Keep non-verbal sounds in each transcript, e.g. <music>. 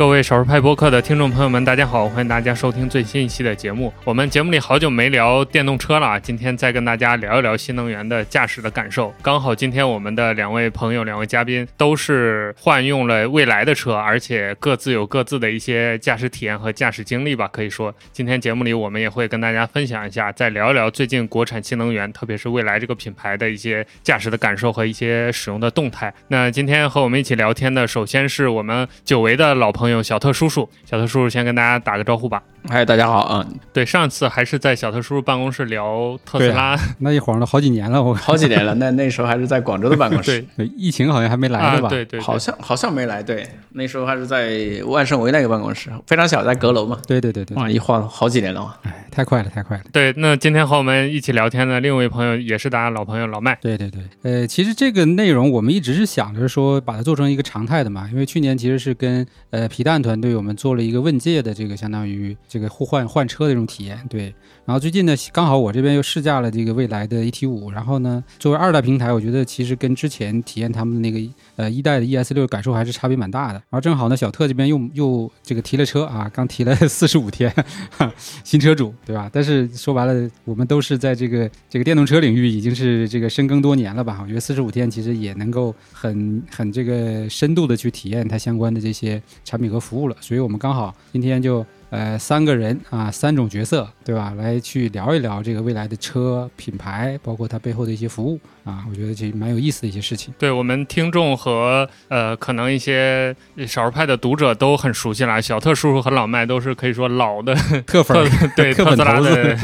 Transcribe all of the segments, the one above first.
各位少数派播客的听众朋友们，大家好，欢迎大家收听最新一期的节目。我们节目里好久没聊电动车了，今天再跟大家聊一聊新能源的驾驶的感受。刚好今天我们的两位朋友、两位嘉宾都是换用了蔚来的车，而且各自有各自的一些驾驶体验和驾驶经历吧。可以说，今天节目里我们也会跟大家分享一下，再聊一聊最近国产新能源，特别是蔚来这个品牌的一些驾驶的感受和一些使用的动态。那今天和我们一起聊天的，首先是我们久违的老朋友小特叔叔。小特叔叔先跟大家打个招呼吧。嗨，大家好啊！对，上次还是在小特叔叔办公室聊特斯拉，那一晃都好几年了，我好几年了。那那时候还是在广州的办公室，<laughs> 对，疫情好像还没来呢吧？对对，好像好像没来。对，那时候还是在万盛维那个办公室，非常小，在阁楼嘛。对对对对，哇，一晃好几年了嘛。哎，太快了，太快了。对，那今天和我们一起聊天的另一位朋友也是大家老朋友老麦。对对对，呃，其实这个内容我们一直是想着说把它做成一个常态的嘛，因为去年其实是跟呃皮蛋团队我们做了一个问界的这个相当于这个互换换。车的这种体验，对。然后最近呢，刚好我这边又试驾了这个蔚来的 ET 五，然后呢，作为二代平台，我觉得其实跟之前体验他们的那个呃一代的 ES 六感受还是差别蛮大的。然后正好呢，小特这边又又这个提了车啊，刚提了四十五天，<laughs> 新车主对吧？但是说白了，我们都是在这个这个电动车领域已经是这个深耕多年了吧？我觉得四十五天其实也能够很很这个深度的去体验它相关的这些产品和服务了。所以我们刚好今天就。呃，三个人啊，三种角色，对吧？来去聊一聊这个未来的车品牌，包括它背后的一些服务啊，我觉得这蛮有意思的一些事情。对我们听众和呃，可能一些少数派的读者都很熟悉了。小特叔叔和老麦都是可以说老的 <laughs> 特粉，<laughs> 对特斯拉的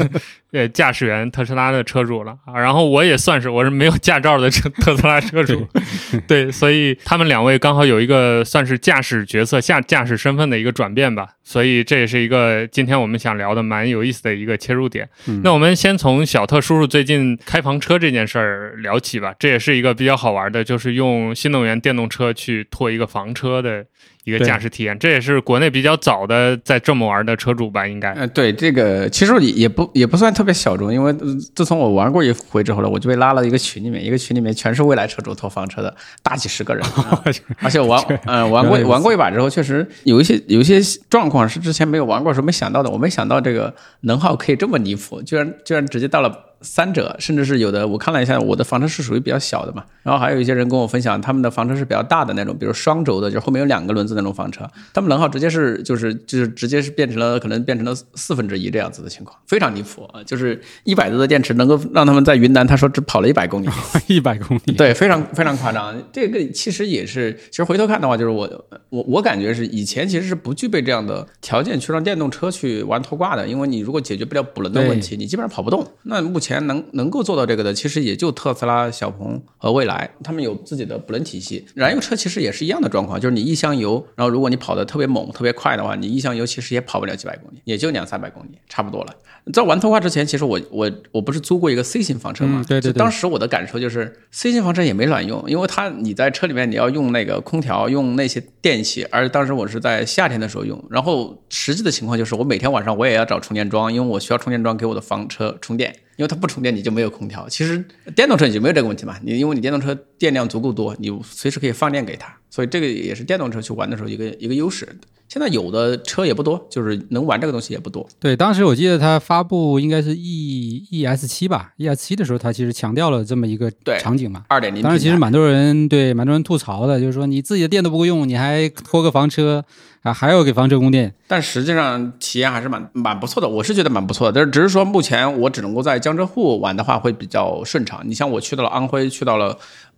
呃驾驶员，特斯拉的车主了啊。然后我也算是，我是没有驾照的车特斯拉车主，<laughs> 对，所以他们两位刚好有一个算是驾驶角色、下驾驶身份的一个转变吧。所以这也是一个今天我们想聊的蛮有意思的一个切入点。那我们先从小特叔叔最近开房车这件事儿聊起吧。这也是一个比较好玩的，就是用新能源电动车去拖一个房车的。一个驾驶体验，这也是国内比较早的在这么玩的车主吧？应该，呃，对，这个其实也也不也不算特别小众，因为自从我玩过一回之后呢，我就被拉了一个群里面，一个群里面全是未来车主拖房车的大几十个人，<laughs> 而且玩，嗯，玩过玩过一把之后，确实有一些有一些状况是之前没有玩过时候没想到的，我没想到这个能耗可以这么离谱，居然居然直接到了。三者，甚至是有的，我看了一下，我的房车是属于比较小的嘛。然后还有一些人跟我分享，他们的房车是比较大的那种，比如双轴的，就是后面有两个轮子那种房车，他们能耗直接是就是就是直接是变成了可能变成了四分之一这样子的情况，非常离谱啊！就是一百多的电池能够让他们在云南，他说只跑了一百公里，<laughs> 一百公里，对，非常非常夸张。这个其实也是，其实回头看的话，就是我我我感觉是以前其实是不具备这样的条件去让电动车去玩拖挂的，因为你如果解决不了补轮的问题，你基本上跑不动。那目前能能够做到这个的，其实也就特斯拉、小鹏和蔚来，他们有自己的补能体系。燃油车其实也是一样的状况，就是你一箱油，然后如果你跑得特别猛、特别快的话，你一箱油其实也跑不了几百公里，也就两三百公里，差不多了。在玩拖挂之前，其实我我我不是租过一个 C 型房车嘛？对对。当时我的感受就是 C 型房车也没卵用，因为它你在车里面你要用那个空调，用那些电器，而当时我是在夏天的时候用，然后实际的情况就是我每天晚上我也要找充电桩，因为我需要充电桩给我的房车充电。因为它不充电，你就没有空调。其实电动车你就没有这个问题嘛，你因为你电动车电量足够多，你随时可以放电给它，所以这个也是电动车去玩的时候一个一个优势。现在有的车也不多，就是能玩这个东西也不多。对，当时我记得它发布应该是 E E S 七吧，E S 七的时候，它其实强调了这么一个场景嘛。二点零。当时其实蛮多人对蛮多人吐槽的，就是说你自己的电都不够用，你还拖个房车啊，还要给房车供电。但实际上体验还是蛮蛮不错的，我是觉得蛮不错的。但是只是说目前我只能够在江浙沪玩的话会比较顺畅。你像我去到了安徽，去到了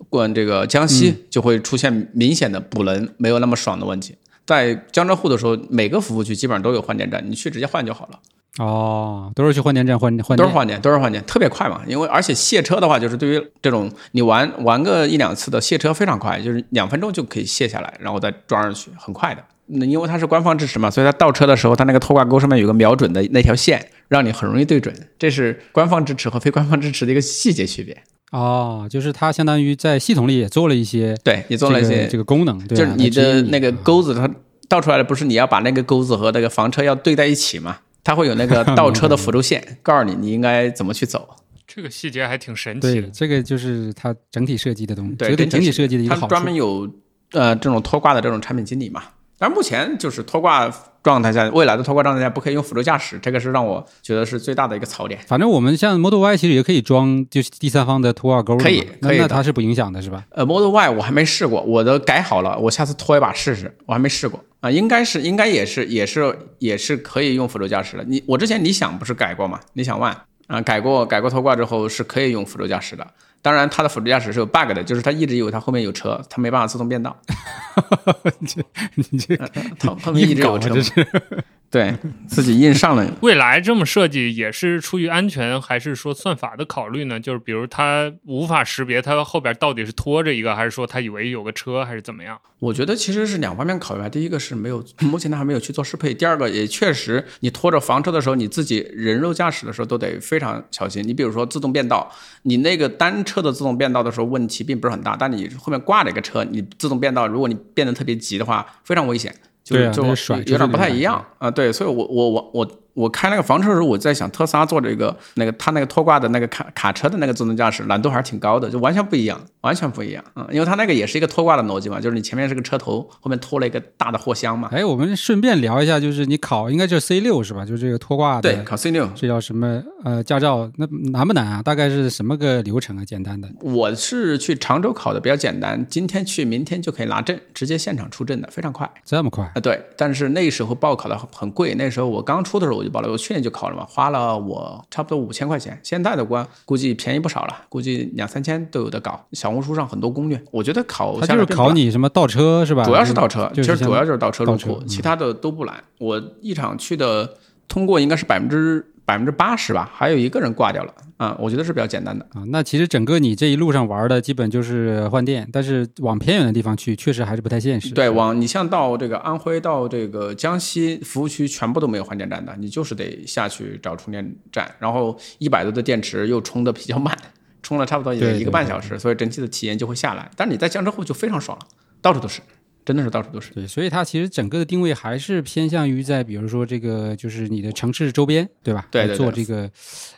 过这个江西，就会出现明显的补能没有那么爽的问题。在江浙沪的时候，每个服务区基本上都有换电站，你去直接换就好了。哦，都是去换电站换换，都是换电，都是换电，特别快嘛。因为而且卸车的话，就是对于这种你玩玩个一两次的卸车非常快，就是两分钟就可以卸下来，然后再装上去，很快的。那因为它是官方支持嘛，所以它倒车的时候，它那个拖挂钩上面有个瞄准的那条线，让你很容易对准。这是官方支持和非官方支持的一个细节区别。哦，就是它相当于在系统里也做了一些，对，也做了一些这个功能，就是你的那个钩子，它倒出来的不是你要把那个钩子和那个房车要对在一起嘛？它会有那个倒车的辅助线，<laughs> 告诉你你应该怎么去走。这个细节还挺神奇的。这个就是它整体设计的东西，对，整体设计的一个好专门有呃这种拖挂的这种产品经理嘛。但目前就是拖挂状态下，未来的拖挂状态下不可以用辅助驾驶，这个是让我觉得是最大的一个槽点。反正我们像 Model Y 其实也可以装，就是第三方的拖挂钩，可以可以的那它是不影响的是吧？呃，Model Y 我还没试过，我的改好了，我下次拖一把试试。我还没试过啊、应该是应该也是也是也是可以用辅助驾驶的。你我之前理想不是改过嘛？理想 ONE 啊、改过改过拖挂之后是可以用辅助驾驶的。当然，它的辅助驾驶是有 bug 的，就是它一直以为它后面有车，它没办法自动变道，<laughs> 你这它后面一直有车对自己硬上了。未来这么设计也是出于安全，还是说算法的考虑呢？就是比如它无法识别它后边到底是拖着一个，还是说它以为有个车，还是怎么样？我觉得其实是两方面考虑吧。第一个是没有，<laughs> 目前它还没有去做适配；第二个也确实，你拖着房车的时候，你自己人肉驾驶的时候都得非常小心。你比如说自动变道，你那个单车的自动变道的时候问题并不是很大，但你后面挂着一个车，你自动变道，如果你变得特别急的话，非常危险。就就有点不太一样啊，对，所以我我我我我开那个房车的时候，我在想特斯拉做这个那个它那个拖挂的那个卡卡车的那个自动驾驶难度还是挺高的，就完全不一样，完全不一样啊、嗯，因为它那个也是一个拖挂的逻辑嘛，就是你前面是个车头，后面拖了一个大的货箱嘛，哎，我们顺便聊一下，就是你考应该就是 C 六是吧？就是这个拖挂的，对，考 C 六，这叫什么？呃，驾照那难不难啊？大概是什么个流程啊？简单的我是去常州考的，比较简单，今天去，明天就可以拿证，直接现场出证的，非常快。这么快？啊，对，但是那时候报考的很很贵，那时候我刚出的时候我就报了，我去年就考了嘛，花了我差不多五千块钱。现在的关估计便宜不少了，估计两三千都有的搞。小红书上很多攻略，我觉得考它就是考你什么倒车是吧？主要是倒车，其实主要就是倒车入库，其他的都不难。我一场去的通过应该是百分之百分之八十吧，还有一个人挂掉了啊、我觉得是比较简单的。啊，那其实整个你这一路上玩的基本就是换电，但是往偏远的地方去，确实还是不太现实。对，往你像到这个安徽到这个江西服务区，全部都没有换电站的，你就是得下去找充电站，然后一百多的电池又充的比较慢，充了差不多也一个半小时，所以整体的体验就会下来。但是你在江浙沪就非常爽了，到处都是，真的是到处都是。对，所以它其实整个的定位还是偏向于在比如说这个就是你的城市周边，对吧？来对对对做这个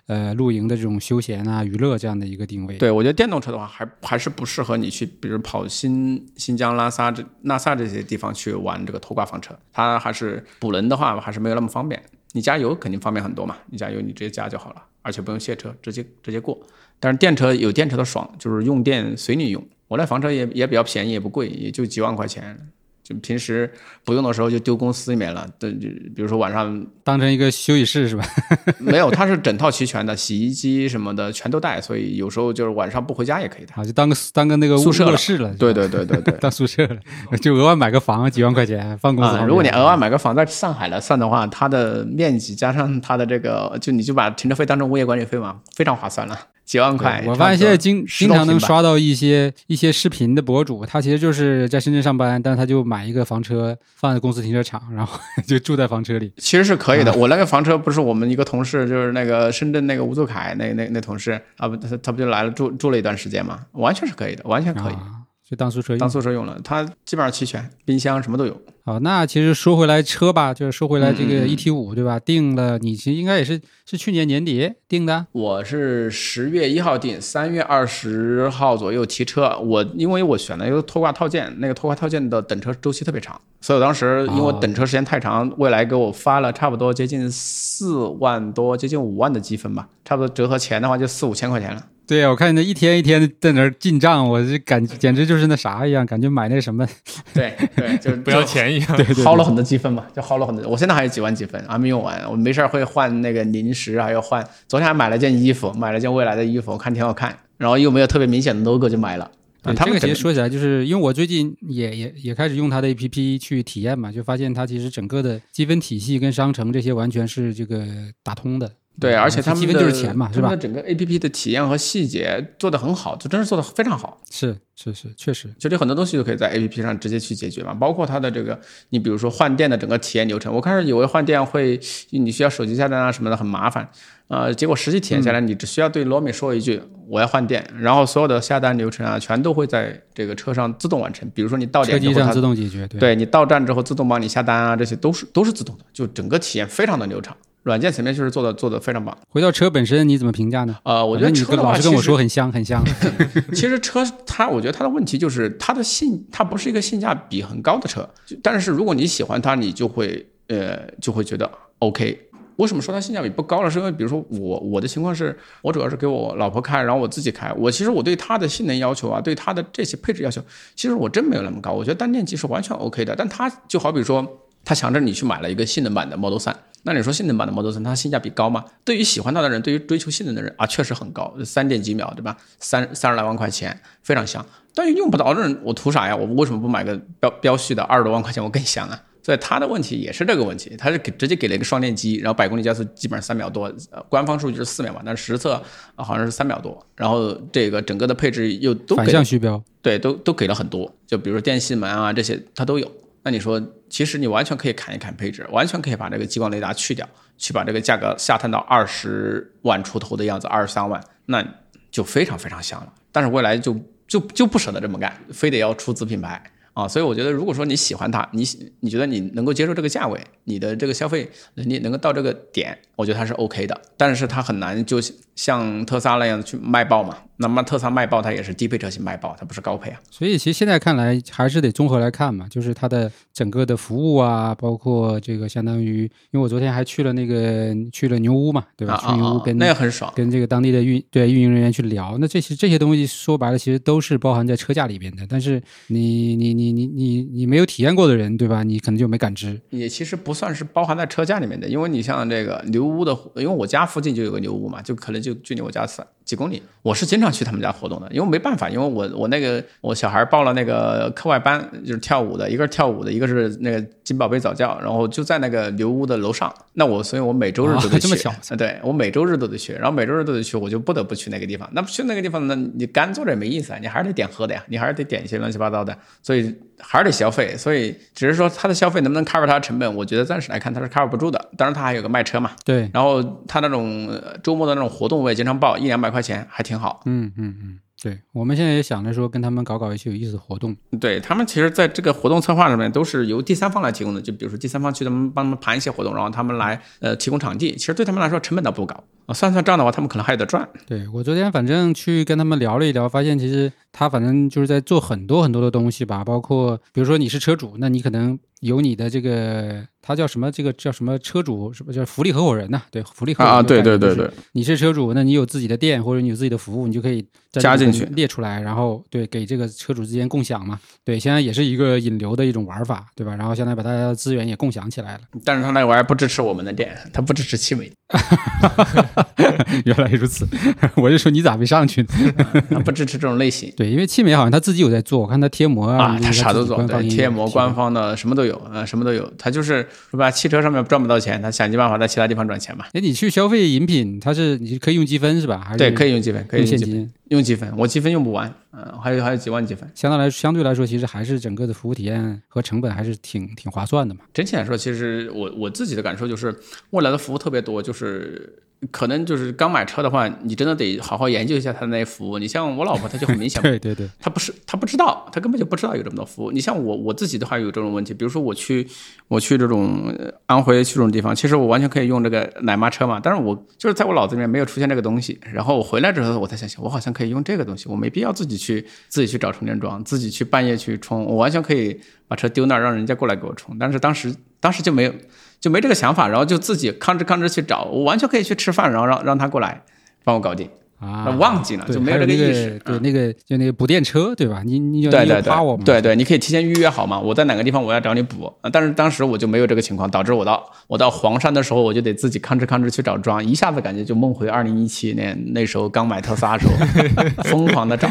呃露营的这种休闲啊、娱乐这样的一个定位。对，我觉得电动车的话，还还是不适合你去，比如跑新新疆、拉萨这拉萨这些地方去玩这个拖挂房车，它还是补能的话，还是没有那么方便。你加油肯定方便很多嘛，你加油你直接加就好了，而且不用卸车，直接直接过。但是电车有电车的爽，就是用电随你用。我那房车也也比较便宜，也不贵，也就几万块钱。就平时不用的时候就丢公司里面了，对，就比如说晚上当成一个休息室是吧？<laughs> 没有，它是整套齐全的，洗衣机什么的全都带，所以有时候就是晚上不回家也可以的。啊，就当个当个那个宿舍了室了。对对对对对。<laughs> 当宿舍了，就额外买个房几万块钱放公司如果你额外买个房在上海来算的话，它的面积加上它的这个，就你就把停车费当成物业管理费嘛，非常划算了，几万块。我发现现在经经常能刷到一些一些视频的博主，他其实就是在深圳上班，但是他就买一个房车放在公司停车场，然后 <laughs> 就住在房车里。其实是可以的。我那个房车不是我们一个同事，就是那个深圳那个吴祖凯，那那那同事啊，不，他他不就来了住住了一段时间嘛，完全是可以的，完全可以、啊，就当宿舍用当。宿舍用了。它基本上齐全，冰箱什么都有。好，那其实说回来车吧，就是说回来这嗯个 ET 五对吧？定了，你其实应该也是是去年年底定的。我是十月一号定，三月二十号左右提车。我因为我选了一个拖挂套件，那个拖挂套件的等车周期特别长，所以我当时因为等车时间太长，未来给我发了差不多接近四万多，接近五万的积分吧，差不多折合钱的话就四五千块钱了。对呀，我看你那一天一天的在那儿进账，我就感简直就是那啥一样，感觉买那什么，对对，<laughs> 就不要钱一样。对对对薅了很多积分嘛，就薅了很多。我现在还有几万积分还没用完，我没事儿会换那个零食，还有换。昨天还买了件衣服，买了件未来的衣服，我看挺好看，然后又没有特别明显的 logo 就买了。对，啊他们整这个其实说起来，就是因为我最近也也也开始用它的 APP 去体验嘛，就发现它其实整个的积分体系跟商城这些完全是这个打通的。对，而且他们的就是钱嘛，是吧他们的？整个 A P P 的体验和细节做得很好，就真是做得非常好。是是是，确实。其实很多东西都可以在 A P P 上直接去解决嘛，包括它的这个，你比如说换电的整个体验流程，我开始以为换电会你需要手机下单啊什么的很麻烦，呃，结果实际体验下来，你只需要对罗米说一句我要换电，然后所有的下单流程啊全都会在这个车上自动完成。比如说你到点之后它自动解决，对对你到站之后自动帮你下单啊，这些都是都是自动的，就整个体验非常的流畅。软件层面确实做的做的非常棒。回到车本身，你怎么评价呢？呃，我觉得你老是跟我说很香很香，<laughs> 其实车它，我觉得它的问题就是它的性，它不是一个性价比很高的车。但是如果你喜欢它，你就会呃就会觉得 OK。为什么说它性价比不高了？是因为比如说我我的情况是我主要是给我老婆开，然后我自己开。我其实我对它的性能要求啊，对它的这些配置要求，其实我真没有那么高。我觉得单电机是完全 OK 的。但它就好比说，它强制你去买了一个性能版的 Model 3，那你说性能版的 Model 3它性价比高吗？对于喜欢它的人，对于追求性能的人啊，确实很高，三点几秒，对吧？三三十来万块钱，非常香。但是用不着的人，我图啥呀？我为什么不买个标标序的二十多万块钱，我更香啊？所以它的问题也是这个问题，它是给直接给了一个双电机，然后百公里加速基本上三秒多，呃，官方数据是四秒吧，但是实测、呃好像是三秒多，然后这个整个的配置又都反给向虚标。对，都都给了很多，就比如说电气门啊这些它都有。那你说，其实你完全可以砍一砍配置，完全可以把这个激光雷达去掉，去把这个价格下探到二十万出头的样子，二十三万，那就非常非常香了。但是未来就就就不舍得这么干，非得要出子品牌啊。所以我觉得，如果说你喜欢它，你你觉得你能够接受这个价位，你的这个消费能力能够到这个点，我觉得它是 OK 的。但是它很难就像特斯拉那样去卖爆嘛。那么特斯拉卖爆，它也是低配车型卖爆，它不是高配啊。所以其实现在看来还是得综合来看嘛，就是它的整个的服务啊，包括这个相当于，因为我昨天还去了那个去了牛屋嘛，对吧？啊去牛屋跟那也很爽。跟这个当地的运对运营人员去聊，那这些这些东西说白了，其实都是包含在车价里边的。但是你你你你你你没有体验过的人，对吧？你可能就没感知。也其实不算是包含在车价里面的，因为你像这个牛屋的，因为我家附近就有个牛屋嘛，就可能就距离我家三几公里，我是经常去他们家活动的，因为没办法，因为我我那个我小孩报了那个课外班，就是跳舞的，一个是跳舞的，一个是那个金宝贝早教，然后就在那个刘屋的楼上，那我所以我每周日都得去，啊这么巧。啊对我每周日都得去，然后每周日都得去，我就不得不去那个地方。那不去那个地方那，你干坐着也没意思啊，你还是得点喝的呀，你还是得点一些乱七八糟的，所以还是得消费。所以只是说它的消费能不能 cover 它的成本，我觉得暂时来看它是 cover 不住的。当然它还有个卖车嘛，对，然后它那种呃周末的那种活动我也经常报，一两百块钱还挺好。嗯嗯嗯，对，我们现在也想着说跟他们搞搞一些有意思的活动。对他们其实在这个活动策划上面都是由第三方来提供的，就比如说第三方去他们帮他们盘一些活动，然后他们来呃提供场地，其实对他们来说成本倒不高啊。算算账的话，他们可能还有得赚。对我昨天反正去跟他们聊了一聊，发现其实他反正就是在做很多很多的东西吧，包括比如说你是车主，那你可能有你的这个，他叫什么？这个叫什么车主？什么叫福利合伙人呐、对，福利合伙人啊，对对对对，你是车主，那你有自己的店或者你有自己的服务，你就可以加进去列出来，然后对给这个车主之间共享嘛。对，现在也是一个引流的一种玩法，对吧？然后相当于把大家的资源也共享起来了。但是他那玩意儿不支持我们的店，他不支持七美，<laughs> 原来如此，<laughs> 我就说你咋没上去呢？<laughs> 他不支持这种类型。对，因为汽美好像他自己有在做，我看他贴膜啊，这个他啥都做，对，贴膜、官方的什么都有，啊，什么都有。他就是说白了，汽车上面赚不到钱，他想尽办法在其他地方赚钱嘛。哎，你去消费饮品，它是你可以用积分是吧？还是对，可以用积分，可以用现用积分，金？用积分，我积分用不完，嗯，还有还有几万积分。相当来相对来说，其实还是整个的服务体验和成本还是挺挺划算的嘛。整体来说，其实我我自己的感受就是，未来的服务特别多，就是可能就是刚买车的话，你真的得好好研究一下它的那些服务。你像我老婆，她就很明显，<laughs> 对对对，她不是她不知道，她根本就不知道有这么多服务。你像我我自己的话有这种问题，比如说我去我去这种呃安徽去这种地方，其实我完全可以用这个奶妈车嘛，但是我就是在我脑子里面没有出现这个东西，然后我回来之后我才想想，我好像可以可以用这个东西，我没必要自己去自己去找充电桩，自己去半夜去充，我完全可以把车丢那儿让人家过来给我充。但是当时当时就没有就没这个想法，然后就自己吭哧吭哧去找，我完全可以去吃饭，然后让让他过来帮我搞定。啊，忘记了，就没有那个这个意识。对，嗯那个就那个补电车，对吧？你你有对对你有夸我吗？对对对，你可以提前预约好嘛。我在哪个地方我要找你补，呃但是当时我就没有这个情况，导致我到我到黄山的时候，我就得自己吭哧吭哧去找桩，一下子感觉就梦回二零一七年那时候刚买特斯拉的时候，<laughs> 疯狂的找，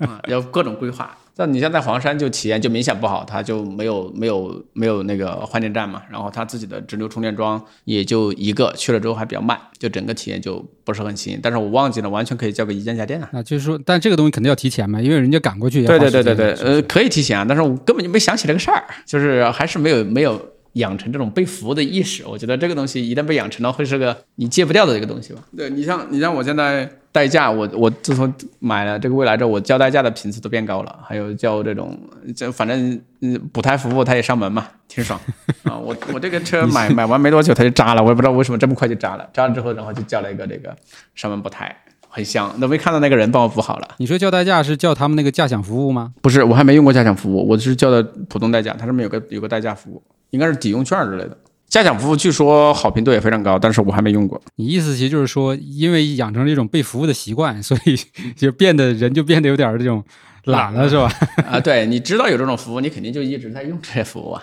啊，要各种规划。但你像在黄山就体验就明显不好，它就没有没有没有那个换电站嘛，然后它自己的直流充电桩也就一个，去了之后还比较慢，就整个体验就不是很新。但是我忘记了，完全可以交给一键家电啊。啊，就是说，但这个东西肯定要提前嘛，因为人家赶过去也对对对对对，呃，可以提前啊，但是我根本就没想起这个事儿，就是还是没有没有养成这种被服务的意识。我觉得这个东西一旦被养成了，会是个你戒不掉的一个东西吧。对你像你像我现在代驾，我我自从买了这个蔚来之后，我叫代驾的频次都变高了，还有叫这种，这反正嗯补胎服务他也上门嘛，挺爽啊。我我这个车买买完没多久他就扎了，我也不知道为什么这么快就扎了。扎了之后，然后就叫了一个这个上门补胎，很香，都没看到那个人帮我补好了。你说叫代驾是叫他们那个驾享服务吗？不是，我还没用过驾享服务，我是叫的普通代驾，它上面有个有个代驾服务，应该是抵用券之类的。驾享服务据说好评度也非常高，但是我还没用过。你意思其实就是说，因为养成了一种被服务的习惯，所以就变得人就变得有点这种懒了，是吧？啊，对，你知道有这种服务，你肯定就一直在用这些服务啊。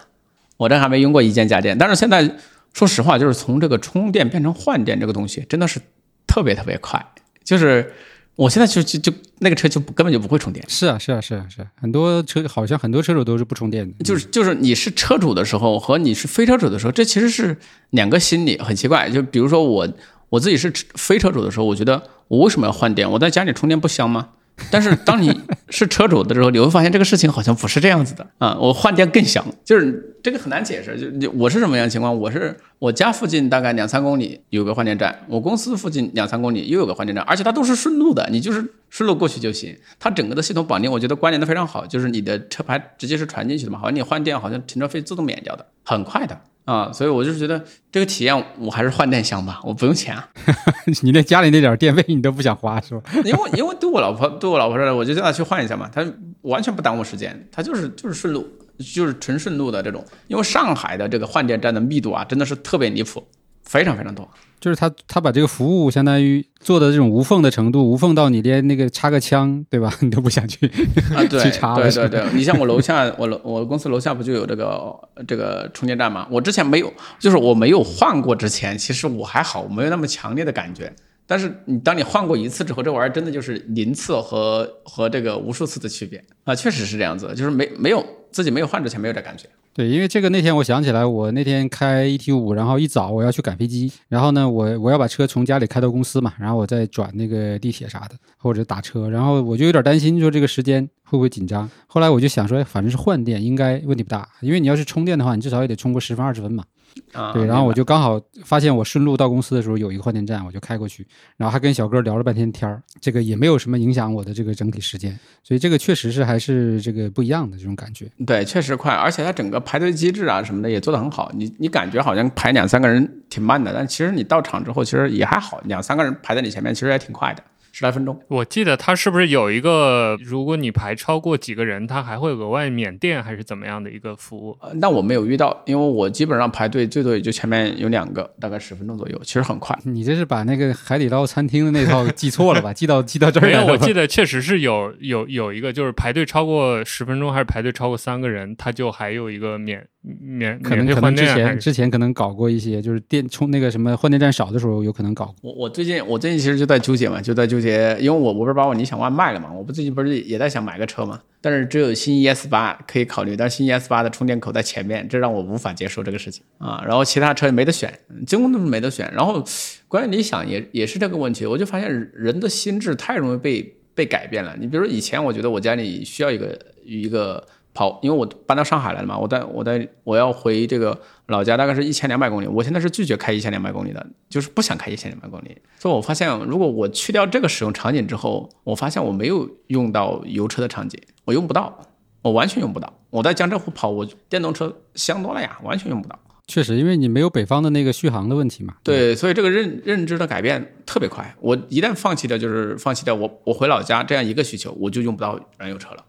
我这还没用过一键家电，但是现在说实话，就是从这个充电变成换电这个东西，真的是特别特别快，就是。我现在就就就那个车就根本就不会充电。是啊，是啊，是啊，是啊很多车好像很多车主都是不充电的。就是就是你是车主的时候和你是非车主的时候，这其实是两个心理，很奇怪。就比如说我我自己是非车主的时候，我觉得我为什么要换电？我在家里充电不香吗？<laughs> 但是当你是车主的时候，你会发现这个事情好像不是这样子的啊！我换电更香，就是这个很难解释。就我是什么样的情况？我是我家附近大概两三公里有个换电站，我公司附近两三公里又有个换电站，而且它都是顺路的，你就是顺路过去就行。它整个的系统绑定，我觉得关联的非常好，就是你的车牌直接是传进去的嘛，好像你换电好像停车费自动免掉的，很快的。啊，所以我就是觉得这个体验，我还是换电箱吧，我不用钱啊。<laughs> 你连家里那点电费你都不想花是吧？因为因为对我老婆对我老婆说，我就叫她去换一下嘛，她完全不耽误时间，她就是就是顺路，就是纯顺路的这种。因为上海的这个换电站的密度啊，真的是特别离谱，非常非常多。就是他，他把这个服务相当于做的这种无缝的程度，无缝到你连那个插个枪，对吧？<laughs> 你都不想去啊？对，<laughs> 去插。对对对，你像我楼下，我楼我公司楼下不就有这个这个充电站吗？我之前没有，就是我没有换过之前，其实我还好，我没有那么强烈的感觉。但是你当你换过一次之后，这玩意儿真的就是零次和和这个无数次的区别啊！确实是这样子，就是没没有自己没有换之前没有这感觉。对，因为这个那天我想起来，我那天开 E T 五，然后一早我要去赶飞机，然后呢，我我要把车从家里开到公司嘛，然后我再转那个地铁啥的，或者打车，然后我就有点担心，说这个时间会不会紧张。后来我就想说，反正是换电，应该问题不大，因为你要是充电的话，你至少也得充个十分二十分吧。啊，对，然后我就刚好发现我顺路到公司的时候有一个换电站，我就开过去，然后还跟小哥聊了半天天儿，这个也没有什么影响我的这个整体时间，所以这个确实是还是这个不一样的这种感觉。对，确实快，而且它整个排队机制啊什么的也做得很好，你你感觉好像排两三个人挺慢的，但其实你到场之后其实也还好，两三个人排在你前面其实也挺快的。十来分钟，我记得他是不是有一个，如果你排超过几个人，他还会额外免电还是怎么样的一个服务？那我没有遇到，因为我基本上排队最多也就前面有两个，大概十分钟左右，其实很快。你这是把那个海底捞餐厅的那套记错了吧？记 <laughs> 到记到这儿没有？我记得确实是有有有一个，就是排队超过十分钟还是排队超过三个人，他就还有一个免。免可能可能之前之前可能搞过一些，就是电充那个什么换电站少的时候，有可能搞。我我最近我最近其实就在纠结嘛，就在纠结，因为我我不是把我理想 ONE 卖了嘛，我不最近不是也在想买个车嘛，但是只有新 ES 八可以考虑，但是新 ES 八的充电口在前面，这让我无法接受这个事情啊。然后其他车也没得选，几乎都没得选。然后关于理想也也是这个问题，我就发现人的心智太容易被被改变了。你比如说以前我觉得我家里需要一个一个。跑，因为我搬到上海来了嘛，我在我在我要回这个老家，大概是一千两百公里。我现在是拒绝开一千两百公里的，就是不想开一千两百公里。所以我发现，如果我去掉这个使用场景之后，我发现我没有用到油车的场景，我用不到，我完全用不到。我在江浙沪跑，我电动车香多了呀，完全用不到。确实，因为你没有北方的那个续航的问题嘛。对，所以这个认认知的改变特别快。我一旦放弃掉，就是放弃掉我我回老家这样一个需求，我就用不到燃油车了。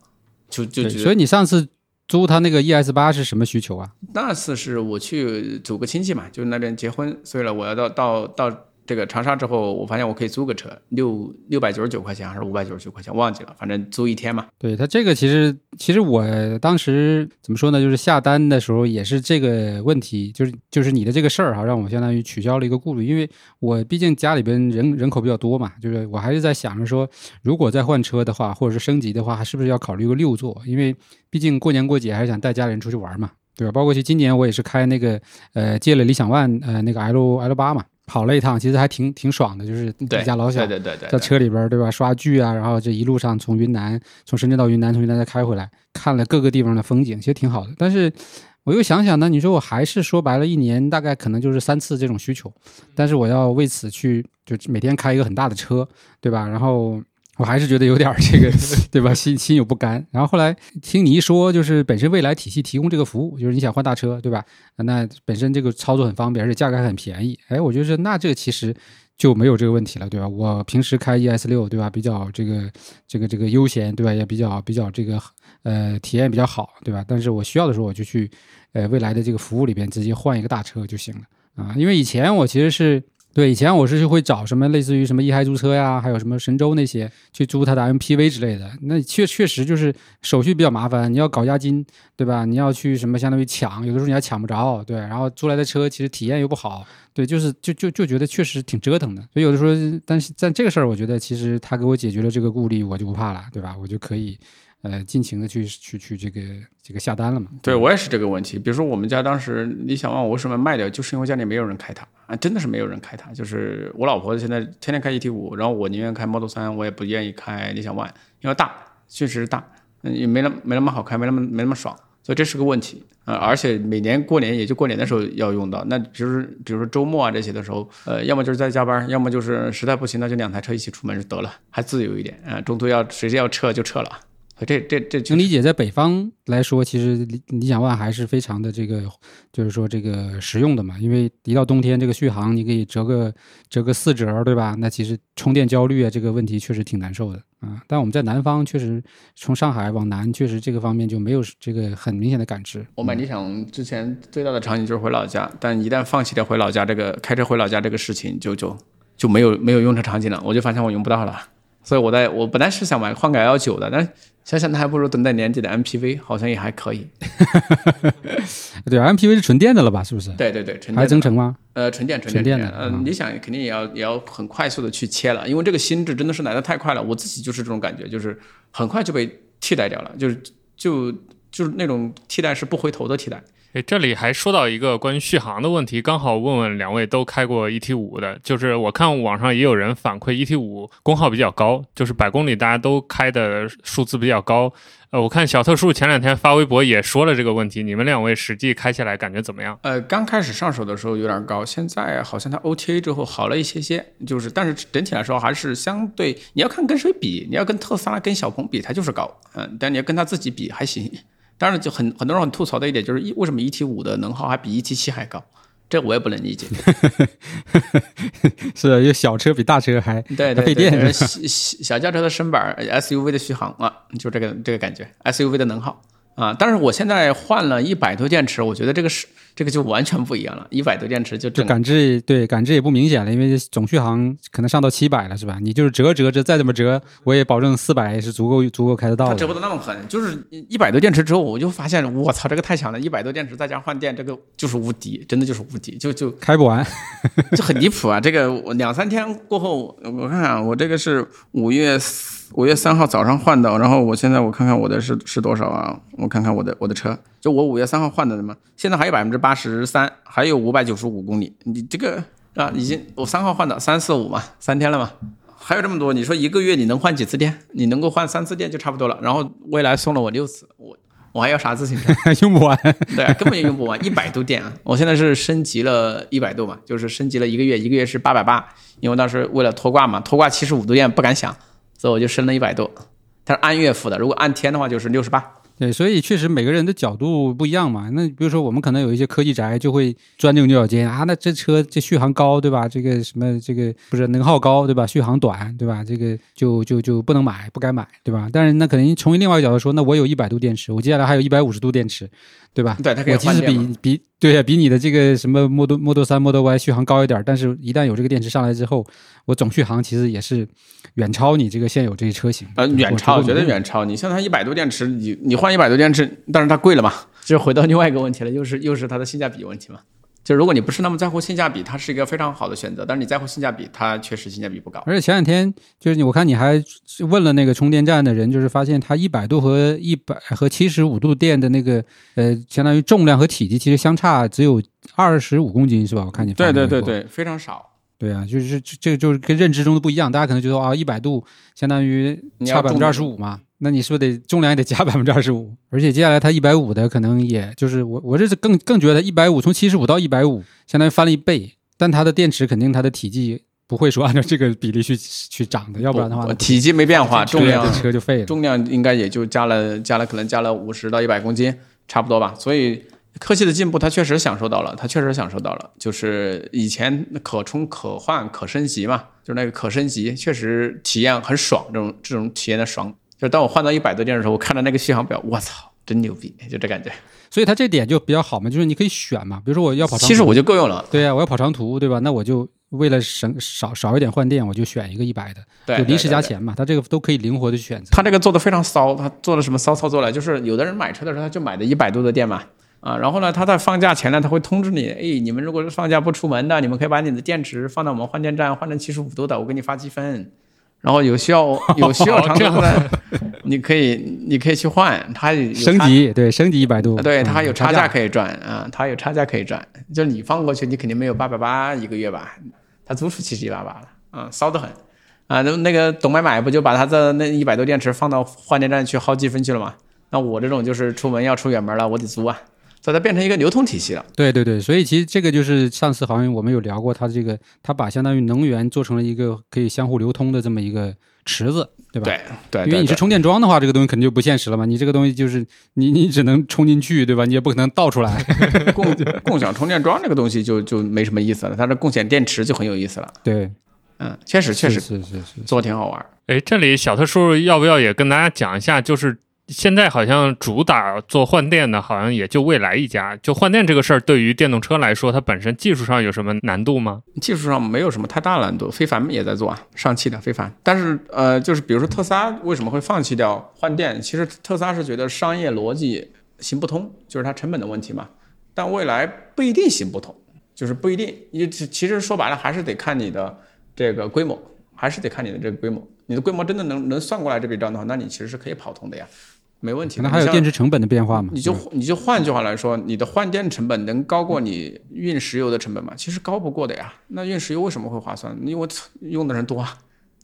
就就所以你上次租他那个 ES 八是什么需求啊？那次是我去走个亲戚嘛，就是那边结婚，所以呢，我要到到到。这个长沙之后，我发现我可以租个车，六六百九十九块钱还是五百九十九块钱，忘记了，反正租一天嘛。对他这个其实，其实我当时怎么说呢？就是下单的时候也是这个问题，就是就是你的这个事儿哈，让我相当于取消了一个顾虑，因为我毕竟家里边人人口比较多嘛，就是我还是在想着说，如果再换车的话，或者是升级的话，还是不是要考虑个六座？因为毕竟过年过节还是想带家里人出去玩嘛，对吧？包括去今年我也是开那个呃借了理想 ONE 呃那个 L L 八嘛。跑了一趟，其实还挺挺爽的，就是一家老小对对对，在车里边对吧？刷剧啊，然后这一路上从云南，从深圳到云南，从云南再开回来，看了各个地方的风景，其实挺好的。但是我又想想呢，你说我还是说白了，一年大概可能就是三次这种需求，但是我要为此去就每天开一个很大的车，对吧？然后我还是觉得有点这个，对吧？心心有不甘。然后后来听你一说，就是本身未来体系提供这个服务，就是你想换大车，对吧？那本身这个操作很方便，而且价格还很便宜。哎，我觉得那这个其实就没有这个问题了，对吧？我平时开 ES 六，对吧？比较这个这个这个悠闲，对吧？也比较比较这个呃体验比较好，对吧？但是我需要的时候我就去。呃，未来的这个服务里边直接换一个大车就行了啊，因为以前我其实是对以前我是就会找什么类似于什么一嗨租车呀，还有什么神州那些去租它的 MPV 之类的，那确确实就是手续比较麻烦，你要搞押金，对吧？你要去什么相当于抢，有的时候你还抢不着，对，然后租来的车其实体验又不好，对，就是就就就觉得确实挺折腾的，所以有的时候，但是在这个事儿，我觉得其实他给我解决了这个顾虑，我就不怕了，对吧？我就可以。呃，尽情的去去去这个这个下单了嘛？对我也是这个问题。比如说我们家当时你想问我为什么卖掉，就是因为家里没有人开它啊，真的是没有人开它。就是我老婆现在天天开 ET 五，然后我宁愿开 Model 三，我也不愿意开理想 ONE，因为大，确实大，也没那没那么好开，没那么没那么爽，所以这是个问题啊。而且每年过年也就过年的时候要用到，那就是比如说周末啊这些的时候，呃，要么就是在加班，要么就是实在不行，那就两台车一起出门就得了，还自由一点啊。中途要谁要撤就撤了。这这这，能理解，在北方来说，其实理理想 ONE 还是非常的这个，就是说这个实用的嘛。因为一到冬天，这个续航你可以折个折个四折，对吧？那其实充电焦虑啊，这个问题确实挺难受的啊。但我们在南方，确实从上海往南，确实这个方面就没有这个很明显的感知。我买理想之前最大的场景就是回老家，但一旦放弃掉回老家这个开车回老家这个事情，就就就没有没有用车场景了，我就发现我用不到了。所以我在我本来是想买换个 L 九的，但想想那还不如等待年底的 MPV，好像也还可以。<laughs> 对，MPV 是纯电的了吧？是不是？对对对，纯还增程吗？呃，纯电纯电的。嗯，你想肯定也要也要很快速的去切了，因为这个心智真的是来的太快了。我自己就是这种感觉，就是很快就被替代掉了，就是就就是那种替代是不回头的替代。哎，这里还说到一个关于续航的问题，刚好问问两位都开过 ET 五的，就是我看网上也有人反馈 ET 五功耗比较高，就是百公里大家都开的数字比较高。呃，我看小特殊前两天发微博也说了这个问题，你们两位实际开起来感觉怎么样？呃，刚开始上手的时候有点高，现在好像它 OTA 之后好了一些些，就是但是整体来说还是相对，你要看跟谁比，你要跟特斯拉跟小鹏比，它就是高，嗯，但你要跟它自己比还行。当然，就很很多人很吐槽的一点就是，为什么一 T 五的能耗还比一 T 七还高？这我也不能理解。<laughs> 是，就小车比大车还对对费电，小小轿车的身板，SUV 的续航啊，就这个这个感觉，SUV 的能耗。啊，但是我现在换了一百多电池，我觉得这个是这个就完全不一样了。一百多电池就就感知对感知也不明显了，因为总续航可能上到七百了，是吧？你就是折折折再怎么折，我也保证四百是足够足够开得到的。它折不得那么狠，就是一百多电池之后，我就发现我操，这个太强了！一百多电池再加换电，这个就是无敌，真的就是无敌，就就开不完，就很离谱啊！这个我两三天过后，我看看我这个是五月。五月三号早上换的，然后我现在我看看我的是是多少啊？我看看我的我的车，就我五月三号换的嘛，现在还有百分之八十三，还有五百九十五公里。你这个啊，已经我三号换的，三四五嘛，三天了嘛，还有这么多。你说一个月你能换几次电？你能够换三次电就差不多了。然后未来送了我六次，我我还要啥自行车？<laughs> 用不完，对，根本用不完，一百度电啊！我现在是升级了一百度嘛，就是升级了一个月，一个月是八百八，因为当时为了拖挂嘛，拖挂七十五度电不敢想。所以我就升了一百多，它是按月付的，如果按天的话就是六十八。对，所以确实每个人的角度不一样嘛。那比如说我们可能有一些科技宅就会钻这个牛角尖啊，那这车这续航高对吧？这个什么这个不是能耗高对吧？续航短对吧？这个就就就不能买，不该买对吧？但是那可能从另外一个角度说，那我有一百度电池，我接下来还有一百五十度电池，对吧？对，它可以我其实比比对呀，比你的这个什么 Model Model 三 Model Y 续航高一点，但是一旦有这个电池上来之后，我总续航其实也是。远超你这个现有这些车型，呃，远超，绝对远超。你像它一百多电池，你你换一百多电池，但是它贵了嘛？就回到另外一个问题了，又是又是它的性价比问题嘛？就如果你不是那么在乎性价比，它是一个非常好的选择。但是你在乎性价比，它确实性价比不高。而且前两天就是你我看你还问了那个充电站的人，就是发现它一百度和一百和七十五度电的那个呃，相当于重量和体积其实相差只有二十五公斤，是吧？我看你对对对对，非常少。对啊，就是这这个就是跟认知中的不一样，大家可能觉得啊，一百度相当于差百分之二十五嘛，那你是不是得重量也得加百分之二十五？而且接下来它一百五的可能也就是我我这是更更觉得一百五从七十五到一百五，相当于翻了一倍，但它的电池肯定它的体积不会说按照这个比例去去涨的，要不然的话体积没变化，重量车就废了，重量应该也就加了加了可能加了五十到一百公斤，差不多吧，所以。科技的进步，它确实享受到了，它确实享受到了。就是以前可充可换可升级嘛，就是那个可升级，确实体验很爽，这种这种体验的爽。就当我换到一百多电的时候，我看到那个续航表，我操，真牛逼，就这感觉。所以它这点就比较好嘛，就是你可以选嘛，比如说我要跑长途，其实我就够用了。对呀，我要跑长途，对吧？那我就为了省少少一点换电，我就选一个一百的，对，就临时加钱嘛。它这个都可以灵活的选择。它这个做的非常骚，它做了什么骚操作了？就是有的人买车的时候，他就买的一百度的电嘛。啊，然后呢，他在放假前呢，他会通知你，哎，你们如果是放假不出门的，你们可以把你的电池放到我们换电站换成七十五度的，我给你发积分。然后有需要 <laughs> 有需要长途的，你可以你可以去换，它升级对升级一百度，对，它还有差价可以赚啊，它有差价可以赚。就你放过去，你肯定没有八百八一个月吧？他租出去七七八八了，啊，骚得很啊。那那个董买买不就把他的那一百多电池放到换电站去薅积分去了吗？那我这种就是出门要出远门了，我得租啊。把它变成一个流通体系了。对对对，所以其实这个就是上次好像我们有聊过，它这个它把相当于能源做成了一个可以相互流通的这么一个池子，对吧？对对，因为你是充电桩的话，这个东西肯定就不现实了嘛。你这个东西就是你你只能充进去，对吧？你也不可能倒出来。<laughs> 共共享充电桩这个东西就就没什么意思了，它的共享电池就很有意思了。对，嗯，确实确实是是是，做挺好玩。哎，这里小特叔叔要不要也跟大家讲一下，就是。现在好像主打做换电的，好像也就蔚来一家。就换电这个事儿，对于电动车来说，它本身技术上有什么难度吗？技术上没有什么太大难度，非凡也在做啊，上汽的非凡。但是呃，就是比如说特斯拉为什么会放弃掉换电？其实特斯拉是觉得商业逻辑行不通，就是它成本的问题嘛。但未来不一定行不通，就是不一定。你其实说白了，还是得看你的这个规模，还是得看你的这个规模。你的规模真的能能算过来这笔账的话，那你其实是可以跑通的呀。没问题，那还有电池成本的变化吗？你就你就换句话来说，你的换电成本能高过你运石油的成本吗？其实高不过的呀。那运石油为什么会划算？因为用的人多啊，